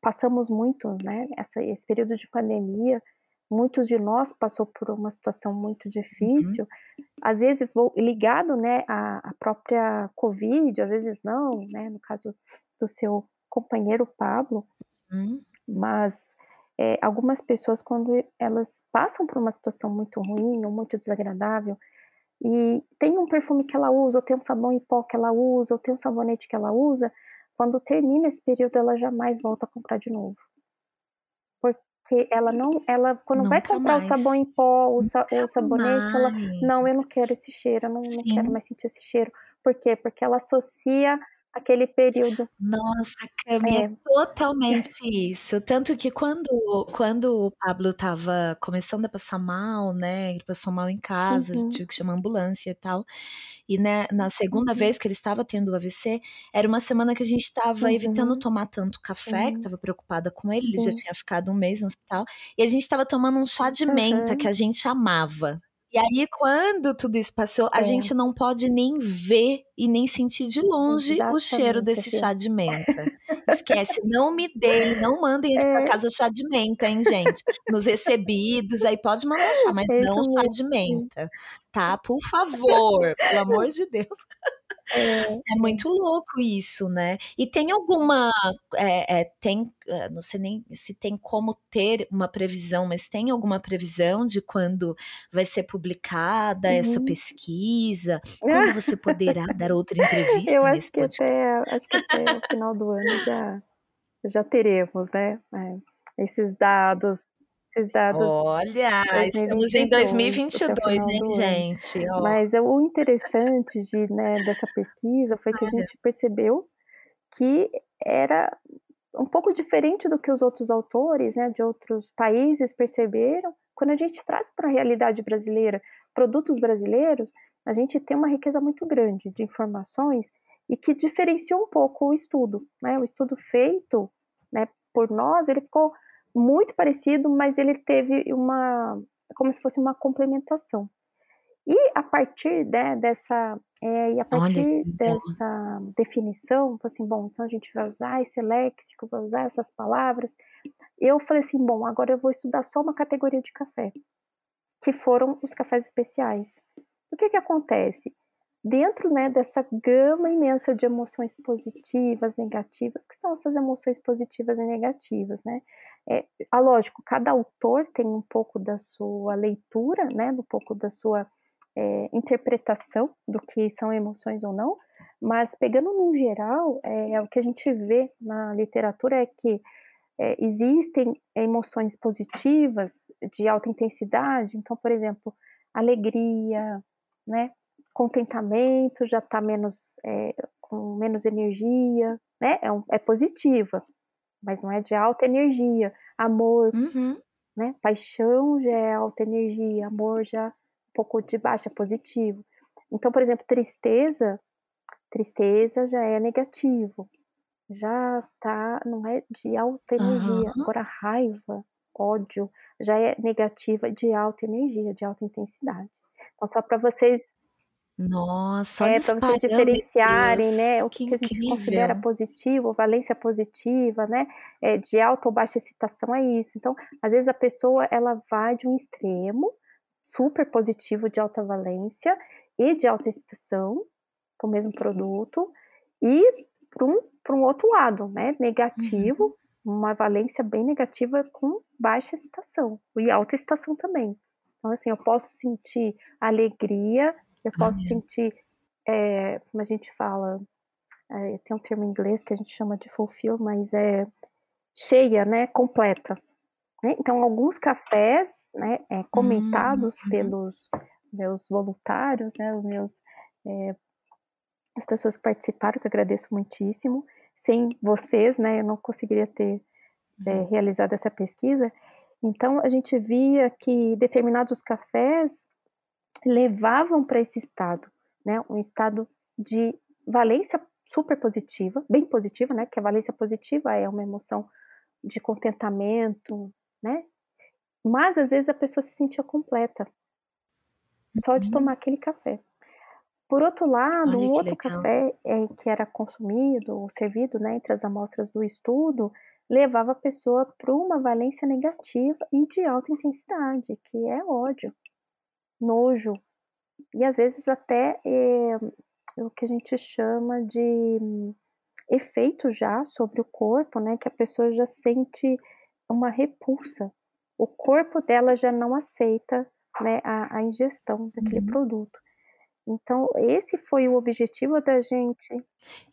passamos muito, né, essa, esse período de pandemia, muitos de nós passou por uma situação muito difícil, uhum. às vezes ligado, né, à, à, própria Covid, às vezes não, né, no caso do seu companheiro Pablo, uhum. mas é, algumas pessoas, quando elas passam por uma situação muito ruim ou muito desagradável, e tem um perfume que ela usa, ou tem um sabão em pó que ela usa, ou tem um sabonete que ela usa, quando termina esse período, ela jamais volta a comprar de novo. Porque ela não, ela quando Nunca vai comprar mais. o sabão em pó, o, sa, o sabonete, mais. ela, não, eu não quero esse cheiro, eu não, não quero mais sentir esse cheiro. Por quê? Porque ela associa aquele período. Nossa, Cami, é. é totalmente isso. Tanto que quando, quando o Pablo estava começando a passar mal, né? Ele passou mal em casa, uhum. tive que chamar ambulância e tal. E né, na segunda uhum. vez que ele estava tendo o AVC, era uma semana que a gente estava uhum. evitando tomar tanto café, Sim. que estava preocupada com ele, ele já tinha ficado um mês no hospital. E a gente estava tomando um chá de menta uhum. que a gente amava. E aí, quando tudo isso passou, é. a gente não pode nem ver e nem sentir de longe Exatamente, o cheiro desse chá de menta. Esquece, não me deem, não mandem aqui é. pra casa chá de menta, hein, gente? Nos recebidos, aí pode mandar chá, mas é não chá de menta, tá? Por favor, pelo amor de Deus. É. é, muito louco isso, né? E tem alguma. É, é, tem, é, não sei nem se tem como ter uma previsão, mas tem alguma previsão de quando vai ser publicada uhum. essa pesquisa? Quando você poderá dar outra entrevista? Eu acho que, até, acho que até o final do ano já, já teremos, né? É, esses dados esses dados. Olha, 2022, estamos em 2022, hein, gente? Ó. Mas o interessante de, né, dessa pesquisa foi que a gente percebeu que era um pouco diferente do que os outros autores, né, de outros países perceberam. Quando a gente traz para a realidade brasileira produtos brasileiros, a gente tem uma riqueza muito grande de informações e que diferenciou um pouco o estudo, né? O estudo feito, né, por nós, ele ficou muito parecido, mas ele teve uma, como se fosse uma complementação. E a partir né, dessa, é, e a partir Olha, dessa definição, assim, bom, então a gente vai usar esse léxico, vai usar essas palavras. Eu falei assim, bom, agora eu vou estudar só uma categoria de café, que foram os cafés especiais. O que que acontece? dentro né, dessa gama imensa de emoções positivas, negativas, que são essas emoções positivas e negativas, né? É, a, lógico, cada autor tem um pouco da sua leitura, né, um pouco da sua é, interpretação do que são emoções ou não, mas pegando no geral, é, o que a gente vê na literatura é que é, existem emoções positivas de alta intensidade, então, por exemplo, alegria, né, contentamento, já está menos é, com menos energia, né? É, um, é, positiva, mas não é de alta energia. Amor, uhum. né? Paixão já é alta energia, amor já um pouco de baixa, positivo. Então, por exemplo, tristeza, tristeza já é negativo, já tá, não é de alta energia. Uhum. Agora, raiva, ódio, já é negativa de alta energia, de alta intensidade. Então, só para vocês nossa, É, para vocês diferenciarem, né, o que, que a gente considera positivo, valência positiva, né, é, de alta ou baixa excitação é isso. Então, às vezes a pessoa, ela vai de um extremo, super positivo de alta valência e de alta excitação, com o mesmo produto, e para um, um outro lado, né, negativo, uhum. uma valência bem negativa com baixa excitação, e alta excitação também. Então, assim, eu posso sentir alegria, eu posso sentir, é, como a gente fala, é, tem um termo em inglês que a gente chama de fulfill, mas é cheia, né, completa. Né? Então, alguns cafés, né, é, comentados uhum. pelos meus voluntários, né, os meus, é, as pessoas que participaram, que agradeço muitíssimo. Sem vocês, né, eu não conseguiria ter uhum. realizado essa pesquisa. Então, a gente via que determinados cafés levavam para esse estado, né, um estado de valência super positiva, bem positiva, né, que a valência positiva é uma emoção de contentamento, né, mas às vezes a pessoa se sentia completa só de uhum. tomar aquele café. Por outro lado, um outro legal. café é, que era consumido ou servido né, entre as amostras do estudo levava a pessoa para uma valência negativa e de alta intensidade, que é ódio nojo e às vezes até é, o que a gente chama de efeito já sobre o corpo, né? Que a pessoa já sente uma repulsa. O corpo dela já não aceita, né, a a ingestão daquele Uhum. produto. Então esse foi o objetivo da gente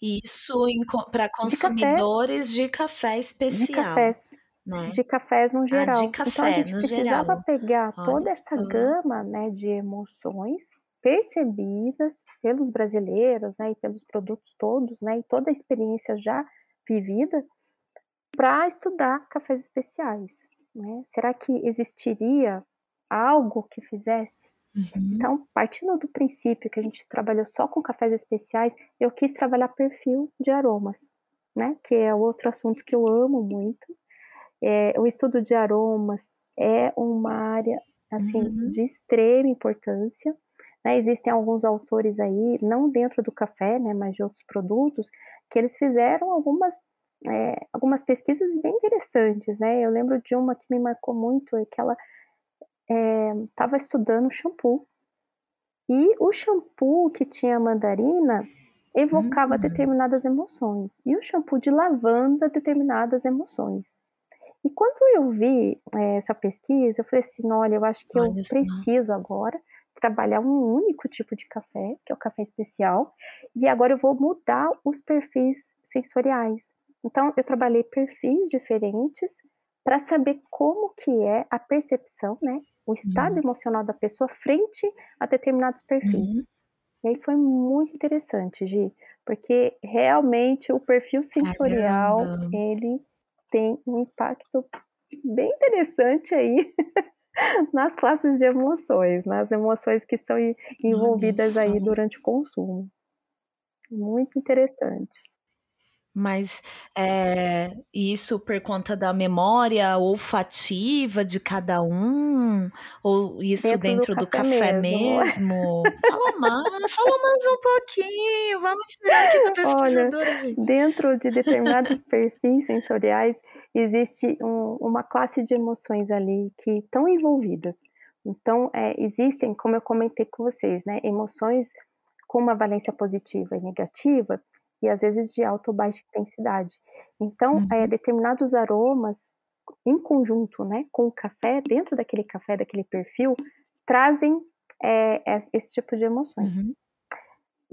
Isso em co pra De café. consumidores de café De especial, cafés, né. de cafés no Ah, geral. Então a café, gente precisava geral. pegar Olha toda essa só. gama, né, de emoções percebidas pelos brasileiros, né, e pelos produtos todos, né, e toda a experiência já vivida, pra estudar cafés especiais, né. Será que existiria algo que fizesse? Uhum. Então, partindo do princípio que a gente trabalhou só com cafés especiais, eu quis trabalhar perfil de aromas, né, que é outro assunto que eu amo muito. Eh, o estudo de aromas é uma área, assim, Uhum. de extrema importância, né. Existem alguns autores aí, não dentro do café, né, mas de outros produtos, que eles fizeram algumas, eh, algumas pesquisas bem interessantes, né. Eu lembro de uma que me marcou muito, é que ela, estava estudando shampoo. E o shampoo que tinha mandarina evocava Hum. determinadas emoções, e o shampoo de lavanda determinadas emoções. E quando eu vi, eh, essa pesquisa, eu falei assim: "Olha, eu acho que eu Olha só. preciso agora trabalhar um único tipo de café, que é o café especial, e agora eu vou mudar os perfis sensoriais". Então eu trabalhei perfis diferentes pra saber como que é a percepção, né, o estado Hum. emocional da pessoa frente a determinados perfis. Uhum. E aí foi muito interessante, Gi, porque realmente o perfil sensorial, Caramba. ele tem um impacto bem interessante aí nas classes de emoções, nas emoções que estão envolvidas aí durante o consumo. Muito interessante. Mas, eh, isso por conta da memória olfativa de cada um, ou isso Dentro do dentro do café café mesmo. mesmo? Fala mais, fala mais um pouquinho, vamos tirar aqui da Olha, pesquisadora, gente. dentro de determinados perfis sensoriais, existe um uma classe de emoções ali que estão envolvidas. Então, eh, existem, como eu comentei com vocês, né, emoções com uma valência positiva e negativa, e às vezes de alta ou baixa intensidade. Então, eh, Uhum. determinados aromas, em conjunto, né, com o café, dentro daquele café, daquele perfil, trazem, es esse tipo de emoções. Uhum.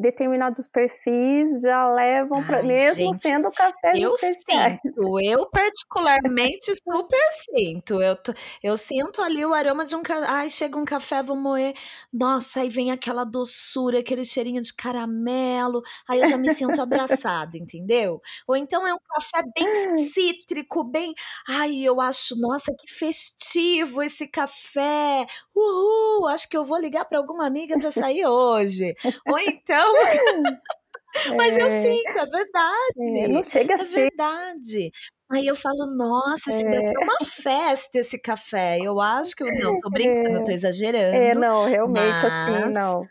Determinados perfis já levam Ai, mesmo gente, sendo cafés eu especiais. sinto, eu particularmente super sinto, eu to eu sinto ali o aroma de um ai, chega um café, vou moer, nossa, aí vem aquela doçura, aquele cheirinho de caramelo, aí eu já me sinto abraçada, entendeu? Ou então é um café bem cítrico, bem ai, eu acho: "Nossa, que festivo esse café, uhul, acho que eu vou ligar pra alguma amiga pra sair hoje". Ou então mas eu É. sinto, é É, não verdade, chega a é ser verdade. Aí eu falo: "Nossa, esse daqui É. é uma festa esse café", eu acho que eu não, tô brincando, tô É. É, exagerando, não, realmente, assim, não.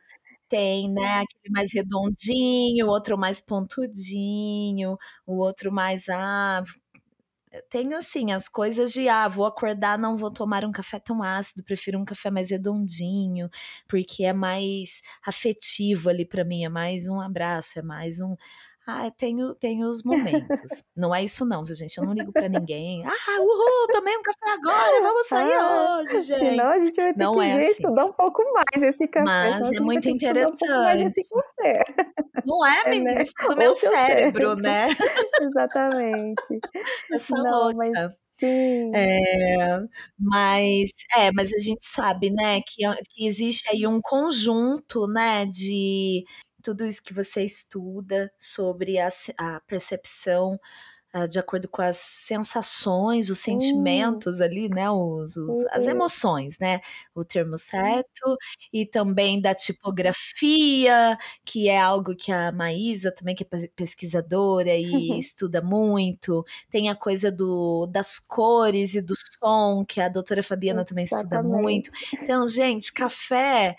tem, né, aquele mais redondinho, o outro mais pontudinho, o outro mais, ah, tenho assim as coisas de: "Ah, vou acordar, não vou tomar um café tão ácido, prefiro um café mais redondinho", porque é mais afetivo ali pra mim, é mais um abraço, é mais um ah, tenho tenho os momentos. Não é isso não, viu gente, eu não ligo pra ninguém: "Ah, uhul, tomei um café agora, vamos sair Ah, hoje, senão gente", a gente vai ter não que é assim. estudar um pouco mais esse café, Mas senão é muito um interessante. café. Não é É, menina, né, estuda o ou meu cérebro, cérebro. né. Exatamente. Essa Não, mas louca. sim. Eh, mas é, mas a gente sabe, né, que a que existe aí um conjunto, né, de tudo isso que você estuda sobre a a percepção, hã, de acordo com as sensações, os sentimentos ali, né, os os as Sim. emoções, né, o termo certo, e também da tipografia, que é algo que a Maísa também, que é pe pesquisadora e estuda muito, tem a coisa do das cores e do som, que a doutora Fabiana também estuda muito. Exatamente. Então, gente, café,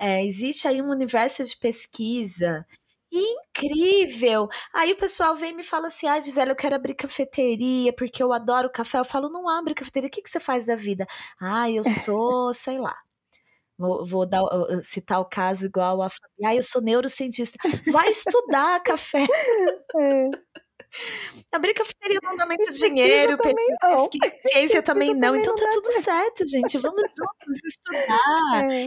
eh, existe aí um universo de pesquisa incrível. Aí o pessoal vem e me fala assim: "Ai, Gisela, eu quero abrir cafeteria, porque eu adoro café", eu falo: "Não abre cafeteria, o que que você faz da vida?". "Ai, eu sou, sei lá", vou vou dar citar o caso igual a Fabi: "Ai, eu sou neurocientista", vai estudar café. É. Abrir cafeteria não dá muito dinheiro, também não. pesquisa, ciência também não, também então não tá tudo certo, gente. Vamos juntos estudar. É,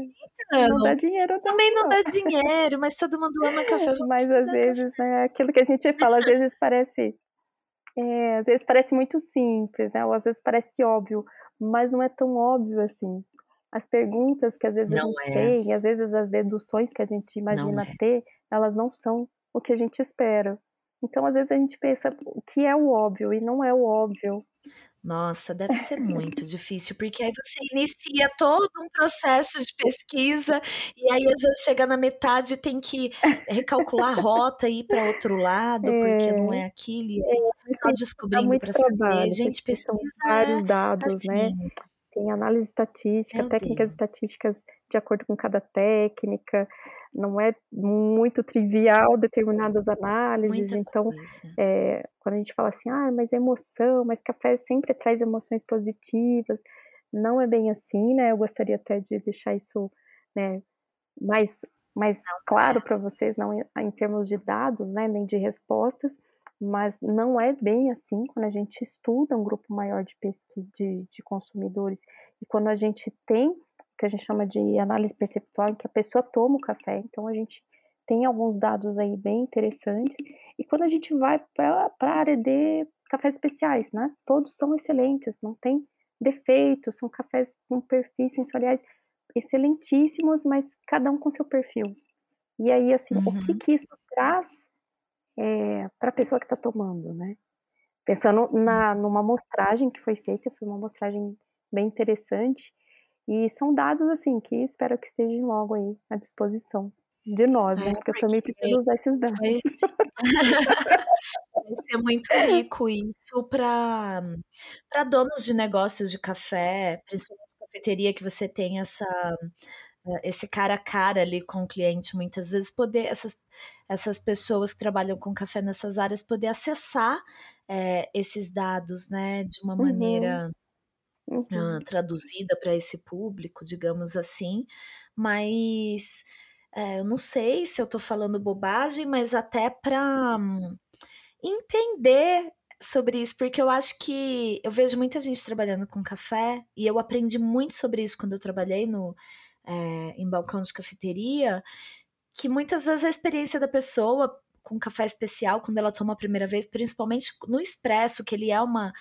Não dá dinheiro também não dá dinheiro, mas todo mundo ama café, Mas às vezes, né, aquilo que a gente fala, às vezes parece, é, às vezes parece muito simples, né? Ou às vezes parece óbvio, mas não é tão óbvio assim. As perguntas que às vezes a Não gente é. tem, às vezes as deduções que a gente Não imagina é. ter, elas não são o que a gente espera. Então, às vezes a gente pensa o que é o óbvio e não é o óbvio. Nossa, deve ser muito difícil, porque aí você inicia todo um processo de pesquisa, e aí às vezes chega na metade tem que recalcular a rota e ir para outro lado, porque não É. é aquilo, e É, aí descobrindo para saber. Gente, pesquisa vários dados, né? assim Tem análise estatística, Meu técnicas Deus. estatísticas de acordo com cada técnica, não é muito trivial determinadas análises, Muita então, eh, quando a gente fala assim: "Ah, mas emoção, mas café sempre traz emoções positivas", não é bem assim, né, eu gostaria até de deixar isso, né, mais mais claro é. para vocês, não em termos de dados, né, nem de respostas, mas não é bem assim quando a gente estuda um grupo maior de pesqui de de consumidores, e quando a gente tem que a gente chama de análise perceptual, em que a pessoa toma o café, então a gente tem alguns dados aí bem interessantes, e quando a gente vai pra pra área de cafés especiais, né, todos são excelentes, não tem defeitos, são cafés com perfis sensoriais excelentíssimos, mas cada um com seu perfil. E aí, assim, o que Uhum. que isso traz, eh, pra pessoa que tá tomando, né. Pensando na Uhum. numa amostragem que foi feita, foi uma amostragem bem interessante, e são dados, assim, que espero que estejam logo aí à disposição de nós, É, né, porque eu também preciso usar esses dados. vai vai ser muito rico isso pra donos de negócios de café, principalmente cafeteria que você tem essa eh, esse cara a cara ali com o cliente, muitas vezes poder essas essas pessoas que trabalham com café nessas áreas poder acessar, eh, esses dados, né, de uma Uhum. maneira, Uhum. traduzida para esse público, digamos assim, mas, eh, eu não sei se eu tô falando bobagem, mas até pra entender sobre isso, porque eu acho que eu vejo muita gente trabalhando com café, e eu aprendi muito sobre isso quando eu trabalhei no eh, em balcão de cafeteria, que muitas vezes a experiência da pessoa com café especial, quando ela toma a primeira vez, principalmente no expresso, que ele é uma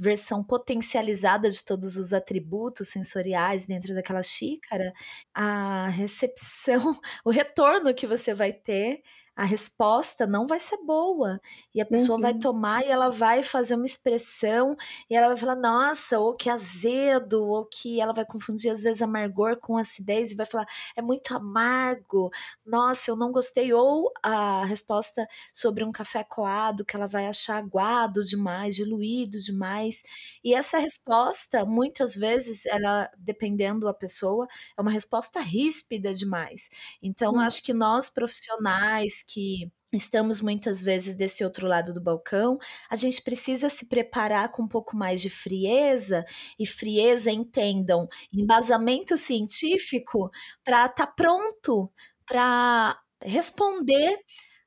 versão potencializada de todos os atributos sensoriais dentro daquela xícara, a recepção, o retorno que você vai ter, a resposta não vai ser boa, e a pessoa vai Uhum. tomar e ela vai fazer uma expressão, e ela vai falar: "Nossa", ou que azedo, ou que ela vai confundir às vezes amargor com acidez e vai falar: "É muito amargo, nossa, eu não gostei", ou a resposta sobre um café coado, que ela vai achar aguado demais, diluído demais, e essa resposta, muitas vezes, ela dependendo a pessoa, é uma resposta ríspida demais. Então Hum. acho que nós profissionais que estamos muitas vezes desse outro lado do balcão, a gente precisa se preparar com um pouco mais de frieza, e frieza entendam, embasamento científico, pra tá pronto pra responder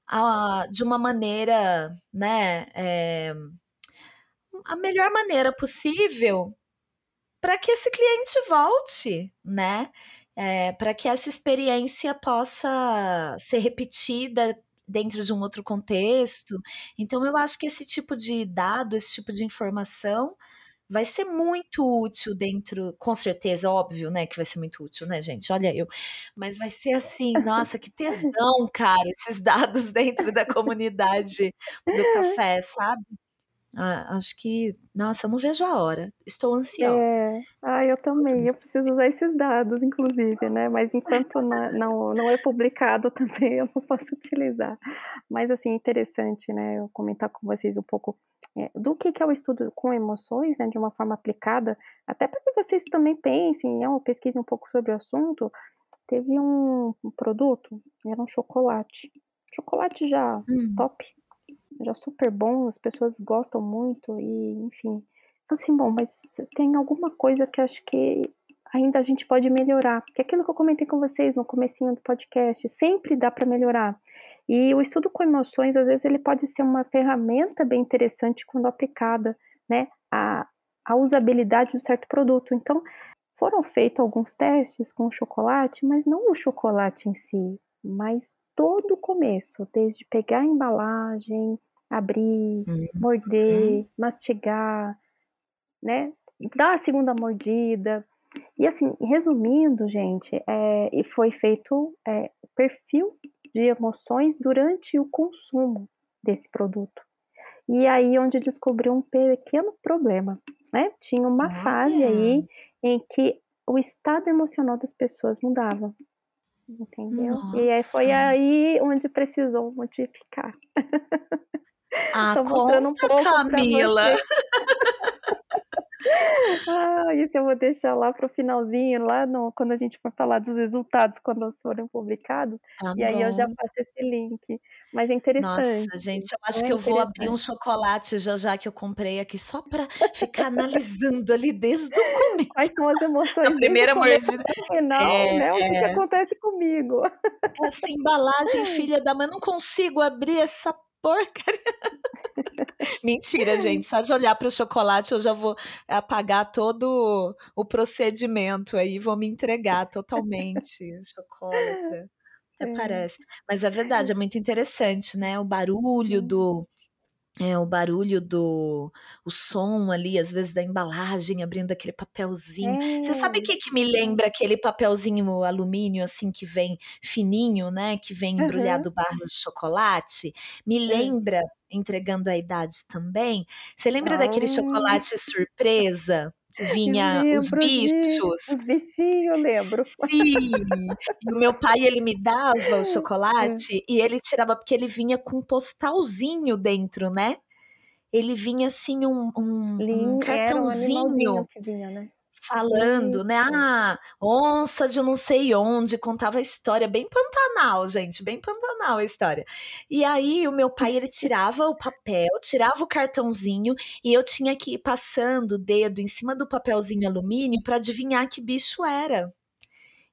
a de uma maneira, né, eh, a melhor maneira possível, pra que esse cliente volte, né, eh, pra que essa experiência possa ser repetida dentro de um outro contexto. Então eu acho que esse tipo de dado, esse tipo de informação, vai ser muito útil dentro com certeza, óbvio, né, que vai ser muito útil, né, gente, olha eu. Mas vai ser assim, nossa, que tesão, cara, esses dados dentro da comunidade do café, sabe. A acho que nossa, eu não vejo a hora, estou ansiosa. É. Ai, eu também, eu preciso usar esses dados inclusive, né, mas enquanto na não não é publicado também eu não posso utilizar. Mas, assim, interessante, né, eu comentar com vocês um pouco, eh, do que que é o estudo com emoções, né, de uma forma aplicada, até para que vocês também pensem, né, pesquisem um pouco sobre o assunto. Teve um um produto, era um chocolate, chocolate já Hum. top, já super bom, as pessoas gostam muito e, enfim. Falei assim: "Bom, mas tem alguma coisa que acho que ainda a gente pode melhorar", porque aquilo que eu comentei com vocês no comecinho do podcast, sempre dá pra melhorar. E o estudo com emoções, às vezes, ele pode ser uma ferramenta bem interessante quando aplicada, né, a, a usabilidade de um certo produto. Então, foram feitos alguns testes com o chocolate, mas não o chocolate em si, mas todo o começo, desde pegar a embalagem, abrir, uhum. morder, mastigar, né, dar a segunda mordida. E assim, resumindo, gente, é, foi feito é, perfil de emoções durante o consumo desse produto. E aí onde descobriu um pequeno problema, né? Tinha uma fase aí em que o estado emocional das pessoas mudava. Entendeu? Nossa. E aí foi aí onde precisou modificar. Ah, Só mostrando um pouco Camila. Ah, isso eu vou deixar lá para o finalzinho, lá no, quando a gente for falar dos resultados, quando eles forem publicados. Tá e aí eu já passo esse link. Mas é interessante. Nossa, gente, eu acho é que eu vou abrir um chocolate já já que eu comprei aqui, só para ficar analisando ali desde o começo. Quais são as emoções? A primeira mordida. Final, é, né? O que, que é. acontece comigo? Essa embalagem, filha da mãe, não consigo abrir essa porcaria. Mentira, gente. Só de olhar para o chocolate eu já vou apagar todo o procedimento aí, vou me entregar totalmente. Chocolate. Até é. parece. Mas é verdade, é muito interessante, né? O barulho do é, o barulho do o som ali, às vezes da embalagem abrindo aquele papelzinho. É. Você sabe o que, que me lembra aquele papelzinho alumínio assim que vem fininho, né? Que vem embrulhado uhum. barras de chocolate? Me lembra, entregando a idade também. Você lembra daquele chocolate surpresa? Vinha os bichos. Os bichinhos, eu lembro. Sim. E o meu pai, ele me dava o é. chocolate é. e ele tirava, porque ele vinha com um postalzinho dentro, né? Ele vinha assim, um, um, um cartãozinho. Um que vinha, né? Falando, né? Ah, onça de não sei onde, contava a história, bem Pantanal, gente, bem Pantanal a história. E aí o meu pai, ele tirava o papel, tirava o cartãozinho e eu tinha que ir passando o dedo em cima do papelzinho alumínio para adivinhar que bicho era.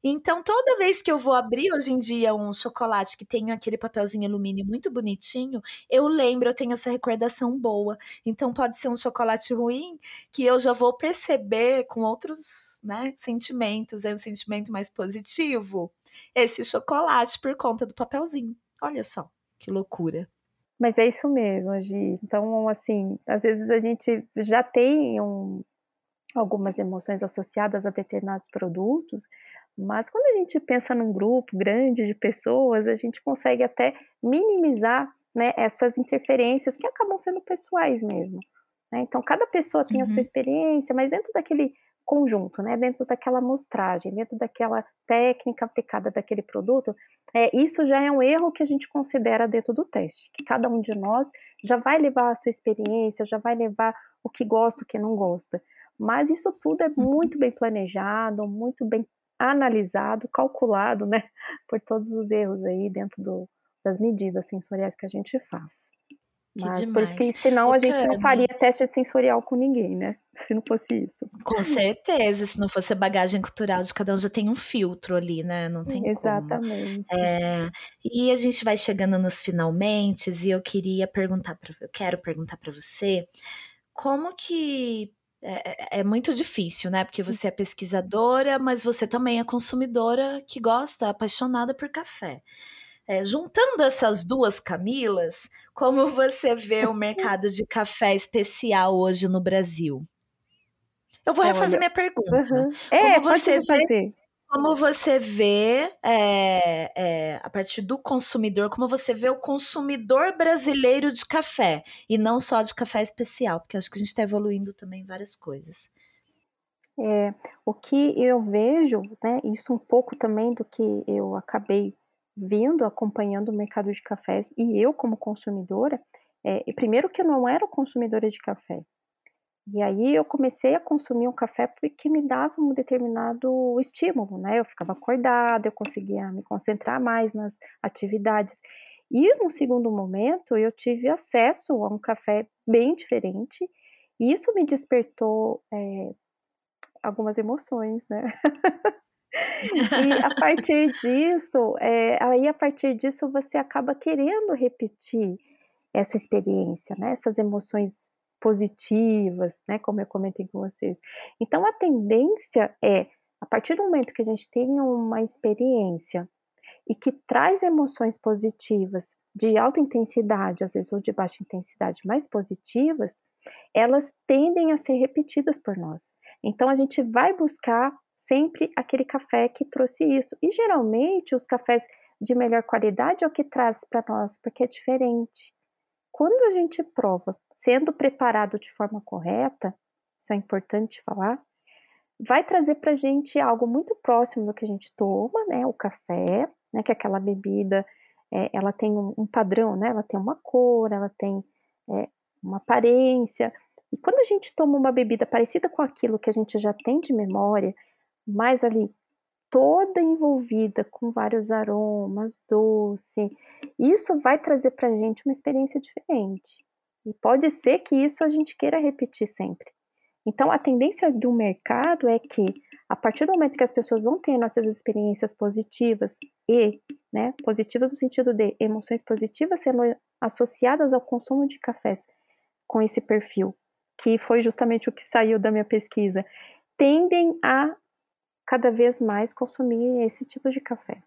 Então, toda vez que eu vou abrir hoje em dia um chocolate que tem aquele papelzinho alumínio muito bonitinho, eu lembro, eu tenho essa recordação boa. Então, pode ser um chocolate ruim que eu já vou perceber com outros né, sentimentos, é um sentimento mais positivo. Esse chocolate por conta do papelzinho. Olha só, que loucura. Mas é isso mesmo, Gi. Então, assim, às vezes a gente já tem um, algumas emoções associadas a determinados produtos, mas quando a gente pensa num grupo grande de pessoas, a gente consegue até minimizar né, essas interferências que acabam sendo pessoais mesmo. Né? Então, cada pessoa tem uhum. a sua uhum. experiência, mas dentro daquele conjunto, né, dentro daquela amostragem, dentro daquela técnica aplicada daquele produto, é, isso já é um erro que a gente considera dentro do teste, que cada um de nós já vai levar a sua experiência, já vai levar o que gosta, o que não gosta. Mas isso tudo é uhum. muito bem planejado, muito bem analisado, calculado, né, por todos os erros aí dentro do, das medidas sensoriais que a gente faz. Mas por isso que senão a gente não faria teste sensorial com ninguém, né? Se não fosse isso. Com certeza, se não fosse a bagagem cultural de cada um, já tem um filtro ali, né? Não tem Exatamente. Como. É, e a gente vai chegando nos finalmente e eu queria perguntar para eu quero perguntar para você como que é, é, é, muito difícil, né? Porque você é pesquisadora, mas você também é consumidora que gosta, apaixonada por café. É, juntando essas duas Camilas, como você vê o mercado de café especial hoje no Brasil? Eu vou refazer Olha, minha pergunta. Uhum. É, como você vê. Como você vê, é, é, a partir do consumidor, como você vê o consumidor brasileiro de café, e não só de café especial, porque acho que a gente está evoluindo também várias coisas. É, o que eu vejo, né, isso um pouco também do que eu acabei vindo, acompanhando o mercado de cafés, e eu como consumidora, é, primeiro que eu não era consumidora de café, e aí eu comecei a consumir o café porque me dava um determinado estímulo, né? Eu ficava acordada, eu conseguia me concentrar mais nas atividades. E no segundo momento eu tive acesso a um café bem diferente, e isso me despertou é, algumas emoções, né? E a partir disso, é, aí a partir disso você acaba querendo repetir essa experiência, né? Essas emoções positivas, né? Como eu comentei com vocês. Então a tendência é, a partir do momento que a gente tem uma experiência e que traz emoções positivas de alta intensidade, às vezes ou de baixa intensidade, mais positivas, elas tendem a ser repetidas por nós. Então a gente vai buscar sempre aquele café que trouxe isso. E geralmente os cafés de melhor qualidade é o que traz para nós, porque é diferente. Quando a gente prova, sendo preparado de forma correta, isso é importante falar, vai trazer para a gente algo muito próximo do que a gente toma, né? O café, né? Que é aquela bebida, é, ela tem um, um, padrão, né? Ela tem uma cor, ela tem é, uma aparência. E quando a gente toma uma bebida parecida com aquilo que a gente já tem de memória, mas ali toda envolvida com vários aromas, doce, isso vai trazer para a gente uma experiência diferente. E pode ser que isso a gente queira repetir sempre. Então, a tendência do mercado é que, a partir do momento que as pessoas vão tendo essas experiências positivas e, né, positivas no sentido de emoções positivas sendo associadas ao consumo de cafés com esse perfil, que foi justamente o que saiu da minha pesquisa, tendem a cada vez mais consumir esse tipo de café.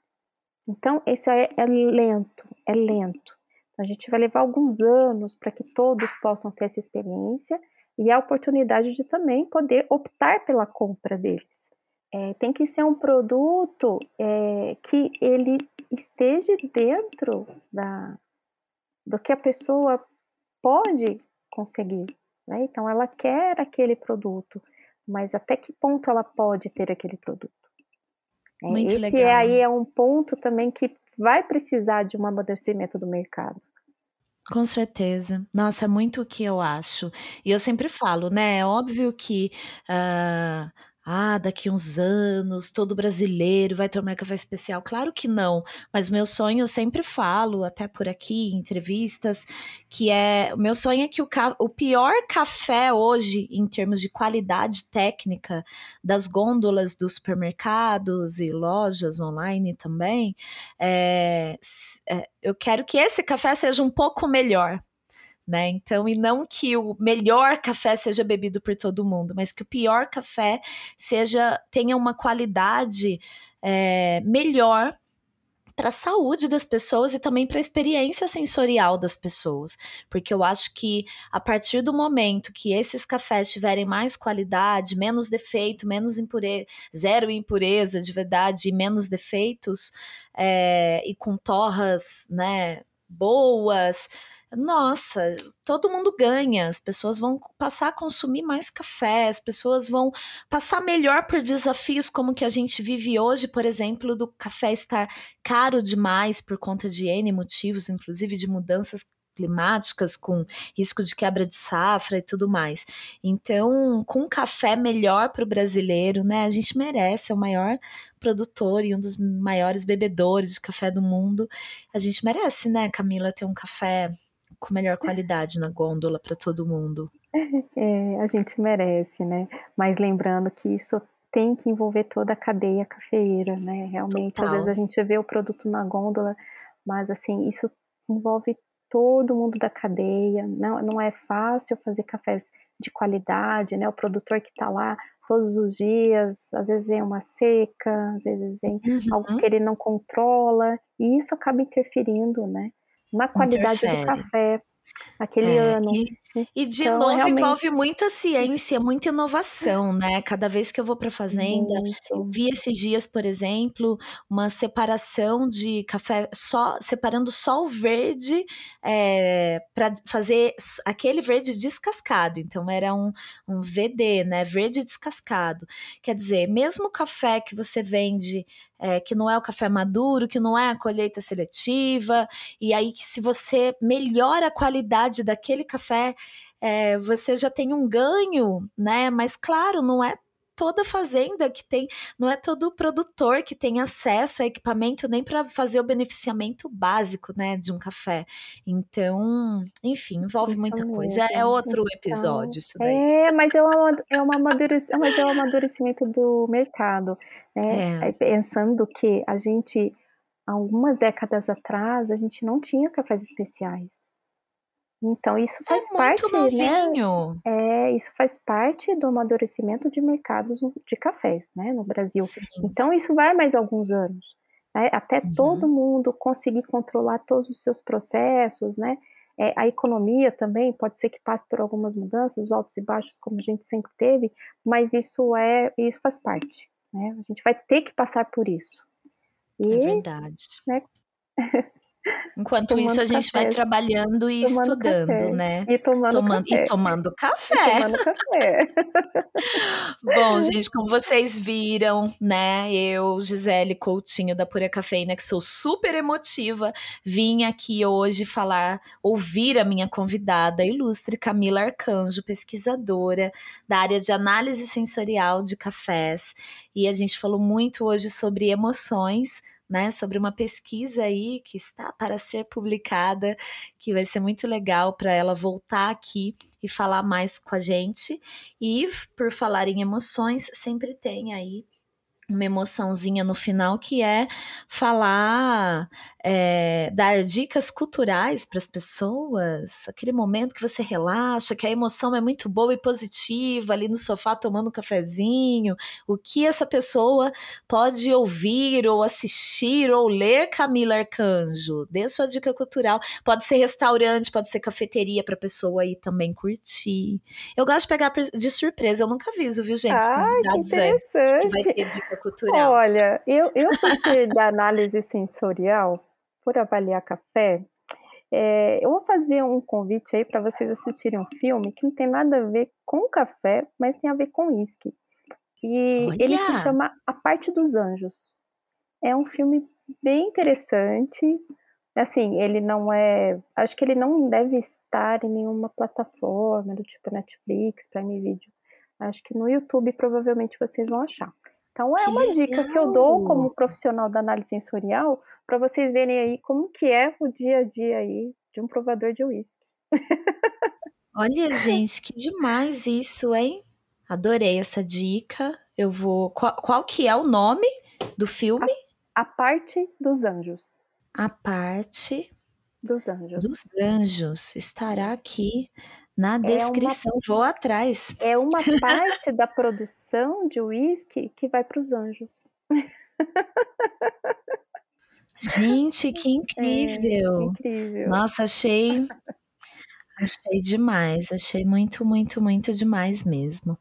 Então, esse é, é lento, é lento. Então, a gente vai levar alguns anos para que todos possam ter essa experiência e a oportunidade de também poder optar pela compra deles. É, tem que ser um produto é, que ele esteja dentro da, do que a pessoa pode conseguir. Né? Então, ela quer aquele produto mas até que ponto ela pode ter aquele produto? É, Muito Esse legal. aí é um ponto também que vai precisar de um amadurecimento do mercado. Com certeza. Nossa, é muito o que eu acho. E eu sempre falo, né? É óbvio que uh, ah, daqui uns anos todo brasileiro vai tomar café especial. Claro que não, mas meu sonho eu sempre falo, até por aqui em entrevistas, que é o meu sonho é que o, o pior café hoje, em termos de qualidade técnica das gôndolas dos supermercados e lojas online também, é, é, eu quero que esse café seja um pouco melhor né? Então, e não que o melhor café seja bebido por todo mundo, mas que o pior café seja tenha uma qualidade é, melhor para a saúde das pessoas e também para a experiência sensorial das pessoas. Porque eu acho que a partir do momento que esses cafés tiverem mais qualidade, menos defeito, menos impureza, zero impureza de verdade e menos defeitos, é, e com torras né, boas, nossa, todo mundo ganha, as pessoas vão passar a consumir mais café, as pessoas vão passar melhor por desafios como que a gente vive hoje, por exemplo, do café estar caro demais por conta de N motivos, inclusive de mudanças climáticas, com risco de quebra de safra e tudo mais. Então, com café melhor para o brasileiro, né? A gente merece, é o maior produtor e um dos maiores bebedores de café do mundo. A gente merece, né, Camila, ter um café com melhor qualidade na gôndola para todo mundo. É, a gente merece, né? Mas lembrando que isso tem que envolver toda a cadeia cafeeira, né? Realmente, Total. às vezes a gente vê o produto na gôndola, mas assim, isso envolve todo mundo da cadeia. Não, não é fácil fazer cafés de qualidade, né? O produtor que está lá todos os dias, às vezes vem uma seca, às vezes vem uhum. algo que ele não controla, e isso acaba interferindo, né? Na qualidade Interfere. do café aquele é, ano. E, e de então, novo realmente... envolve muita ciência, muita inovação, né? Cada vez que eu vou para fazenda, eu vi esses dias, por exemplo, uma separação de café só separando só o verde é, para fazer aquele verde descascado. Então era um, um VD, né? Verde descascado. Quer dizer, mesmo o café que você vende é, que não é o café maduro, que não é a colheita seletiva, e aí que se você melhora a qualidade daquele café, é, você já tem um ganho, né? Mas claro, não é toda fazenda que tem, não é todo produtor que tem acesso a equipamento nem para fazer o beneficiamento básico, né, de um café. Então, enfim, envolve isso muita mesmo. coisa. É outro então, episódio isso daí. É, mas é, uma, é, uma amadurecimento, mas é um amadurecimento do mercado, né? É. Pensando que a gente, algumas décadas atrás, a gente não tinha cafés especiais. Então isso é faz é parte, novinho. né? É, isso faz parte do amadurecimento de mercados de cafés, né, no Brasil. Sim. Então isso vai mais alguns anos, né? até uhum. todo mundo conseguir controlar todos os seus processos, né? É, a economia também pode ser que passe por algumas mudanças, altos e baixos, como a gente sempre teve, mas isso é, isso faz parte, né? A gente vai ter que passar por isso. É e, é verdade. Né? Enquanto tomando isso, a gente café. vai trabalhando e tomando estudando, café. né? E tomando tomando, café. E tomando café. E tomando café. Bom, gente, como vocês viram, né? Eu, Gisele Coutinho, da Pura Cafeína, que sou super emotiva, vim aqui hoje falar, ouvir a minha convidada, ilustre Camila Arcanjo, pesquisadora da área de análise sensorial de cafés. E a gente falou muito hoje sobre emoções né, sobre uma pesquisa aí que está para ser publicada, que vai ser muito legal para ela voltar aqui e falar mais com a gente. E por falar em emoções, sempre tem aí uma emoçãozinha no final que é falar, é, dar dicas culturais para as pessoas, aquele momento que você relaxa, que a emoção é muito boa e positiva ali no sofá tomando um cafezinho, o que essa pessoa pode ouvir ou assistir ou ler Camila Arcanjo, dê sua dica cultural, pode ser restaurante, pode ser cafeteria para a pessoa aí também curtir. Eu gosto de pegar de surpresa, eu nunca aviso, viu gente, convidados que, é, que vai ter dica cultural. Olha, eu, eu ser da análise sensorial, por avaliar café, é, eu vou fazer um convite aí para vocês assistirem um filme que não tem nada a ver com café, mas tem a ver com uísque. E Olha. ele se chama A Parte dos Anjos. É um filme bem interessante. Assim, ele não é. Acho que ele não deve estar em nenhuma plataforma do tipo Netflix, Prime Video. Acho que no YouTube provavelmente vocês vão achar. Então é que uma legal. dica que eu dou como profissional da análise sensorial para vocês verem aí como que é o dia a dia aí de um provador de uísque. Olha, gente, que demais isso, hein? Adorei essa dica. Eu vou. Qual, qual que é o nome do filme? A, a parte dos anjos. A parte dos anjos. Dos anjos estará aqui na descrição, é uma, vou atrás. É uma parte da produção de uísque que vai para os anjos. Gente, que incrível. É, incrível. Nossa, achei achei demais, achei muito, muito, muito demais mesmo.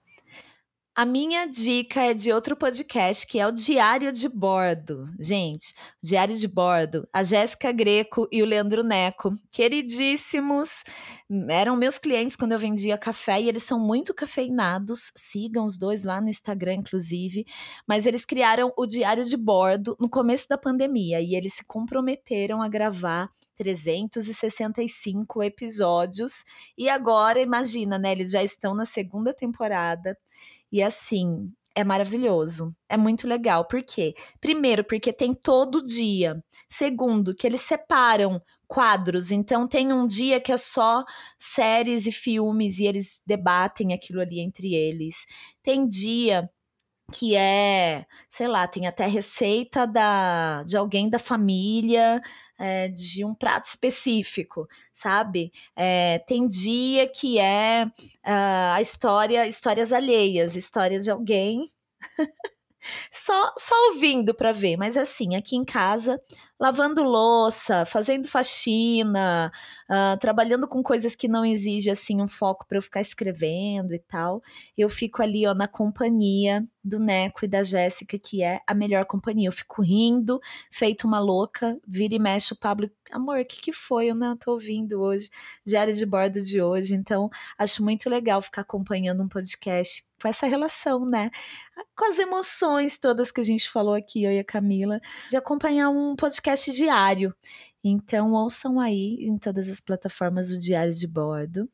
A minha dica é de outro podcast, que é o Diário de Bordo. Gente, Diário de Bordo, a Jéssica Greco e o Leandro Neco, queridíssimos, eram meus clientes quando eu vendia café e eles são muito cafeinados. Sigam os dois lá no Instagram, inclusive. Mas eles criaram o Diário de Bordo no começo da pandemia e eles se comprometeram a gravar 365 episódios. E agora, imagina, né? Eles já estão na segunda temporada. E assim, é maravilhoso. É muito legal. Por quê? Primeiro, porque tem todo dia. Segundo, que eles separam quadros. Então tem um dia que é só séries e filmes e eles debatem aquilo ali entre eles. Tem dia que é, sei lá, tem até receita da, de alguém da família, é, de um prato específico, sabe? É, tem dia que é uh, a história, histórias alheias, história de alguém. só, só ouvindo para ver, mas assim, aqui em casa lavando louça, fazendo faxina, uh, trabalhando com coisas que não exigem assim um foco para eu ficar escrevendo e tal. Eu fico ali ó na companhia do Neco e da Jéssica, que é a melhor companhia. Eu fico rindo, feito uma louca, vira e mexe o Pablo, amor, o que que foi? Eu não tô ouvindo hoje, diário de bordo de hoje. Então, acho muito legal ficar acompanhando um podcast com essa relação, né? Com as emoções todas que a gente falou aqui, eu e a Camila, de acompanhar um podcast diário. Então, ouçam aí em todas as plataformas o Diário de Bordo.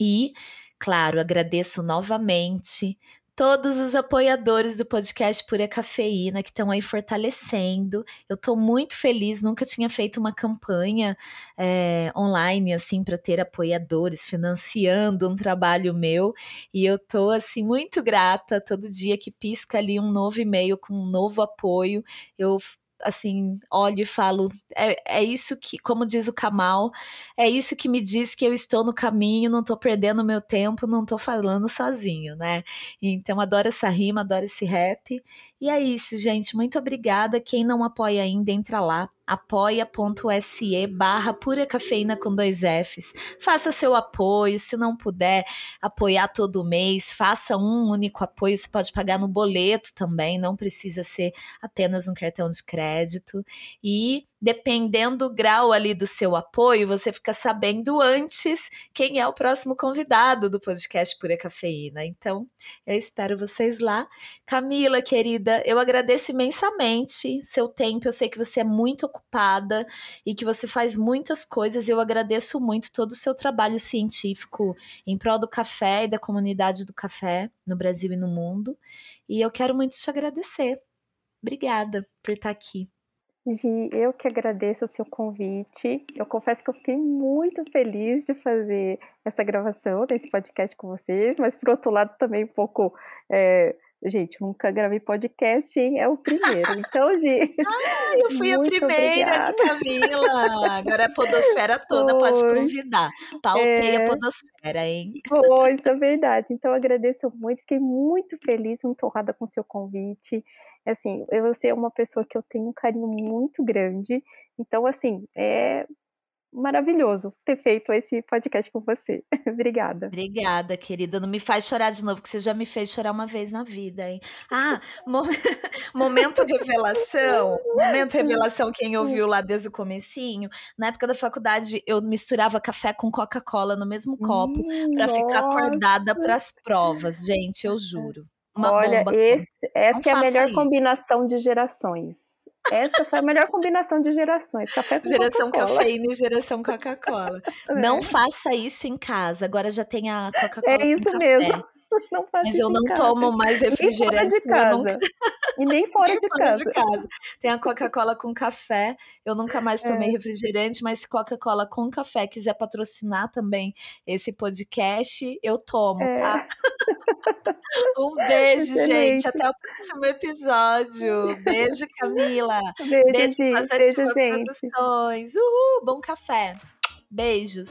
E, claro, agradeço novamente todos os apoiadores do podcast Pura Cafeína que estão aí fortalecendo. Eu estou muito feliz, nunca tinha feito uma campanha é, online assim para ter apoiadores financiando um trabalho meu e eu estou assim muito grata todo dia que pisca ali um novo e-mail com um novo apoio. Eu assim, olho e falo, é, é isso que, como diz o Kamal, é isso que me diz que eu estou no caminho, não estou perdendo meu tempo, não estou falando sozinho, né? Então, adoro essa rima, adoro esse rap. E é isso, gente. Muito obrigada. Quem não apoia ainda, entra lá apoia.se barra pura cafeína com dois Fs. Faça seu apoio, se não puder apoiar todo mês, faça um único apoio, você pode pagar no boleto também, não precisa ser apenas um cartão de crédito. E dependendo do grau ali do seu apoio, você fica sabendo antes quem é o próximo convidado do podcast Pura Cafeína. Então, eu espero vocês lá. Camila, querida, eu agradeço imensamente seu tempo. Eu sei que você é muito ocupada e que você faz muitas coisas. Eu agradeço muito todo o seu trabalho científico em prol do café e da comunidade do café no Brasil e no mundo. E eu quero muito te agradecer. Obrigada por estar aqui. Gi, eu que agradeço o seu convite. Eu confesso que eu fiquei muito feliz de fazer essa gravação desse podcast com vocês, mas por outro lado também um pouco. É... Gente, nunca gravei podcast, hein? É o primeiro. Então, Gi. Ah, eu fui a primeira obrigada. de Camila. Agora a Podosfera toda pode convidar. Pautei é... a Podosfera, hein? Isso é verdade. Então, agradeço muito. Fiquei muito feliz, muito honrada com o seu convite assim, você é uma pessoa que eu tenho um carinho muito grande. Então, assim, é maravilhoso ter feito esse podcast com você. Obrigada. Obrigada, querida. Não me faz chorar de novo, que você já me fez chorar uma vez na vida, hein? Ah, mo momento revelação. Momento revelação, quem ouviu lá desde o comecinho. Na época da faculdade, eu misturava café com Coca-Cola no mesmo copo hum, para ficar acordada para as provas. Gente, eu juro. Uma Olha, esse, essa é a melhor isso. combinação de gerações. Essa foi a melhor combinação de gerações. Café com geração cafeína e geração Coca-Cola. É. Não faça isso em casa. Agora já tem a Coca-Cola. É isso mesmo. Não Mas eu não tomo mais refrigerante. Nem fora de casa. Nunca... E nem fora, nem de, fora casa. de, casa. Tem a Coca-Cola com café. Eu nunca mais tomei é. refrigerante, mas se Coca-Cola com café quiser patrocinar também esse podcast, eu tomo, é. tá? um beijo, Excelente. gente. Até o próximo episódio. Beijo, Camila. Beijo, beijo, gente. beijo gente. Produções. Uhul, bom café. Beijos.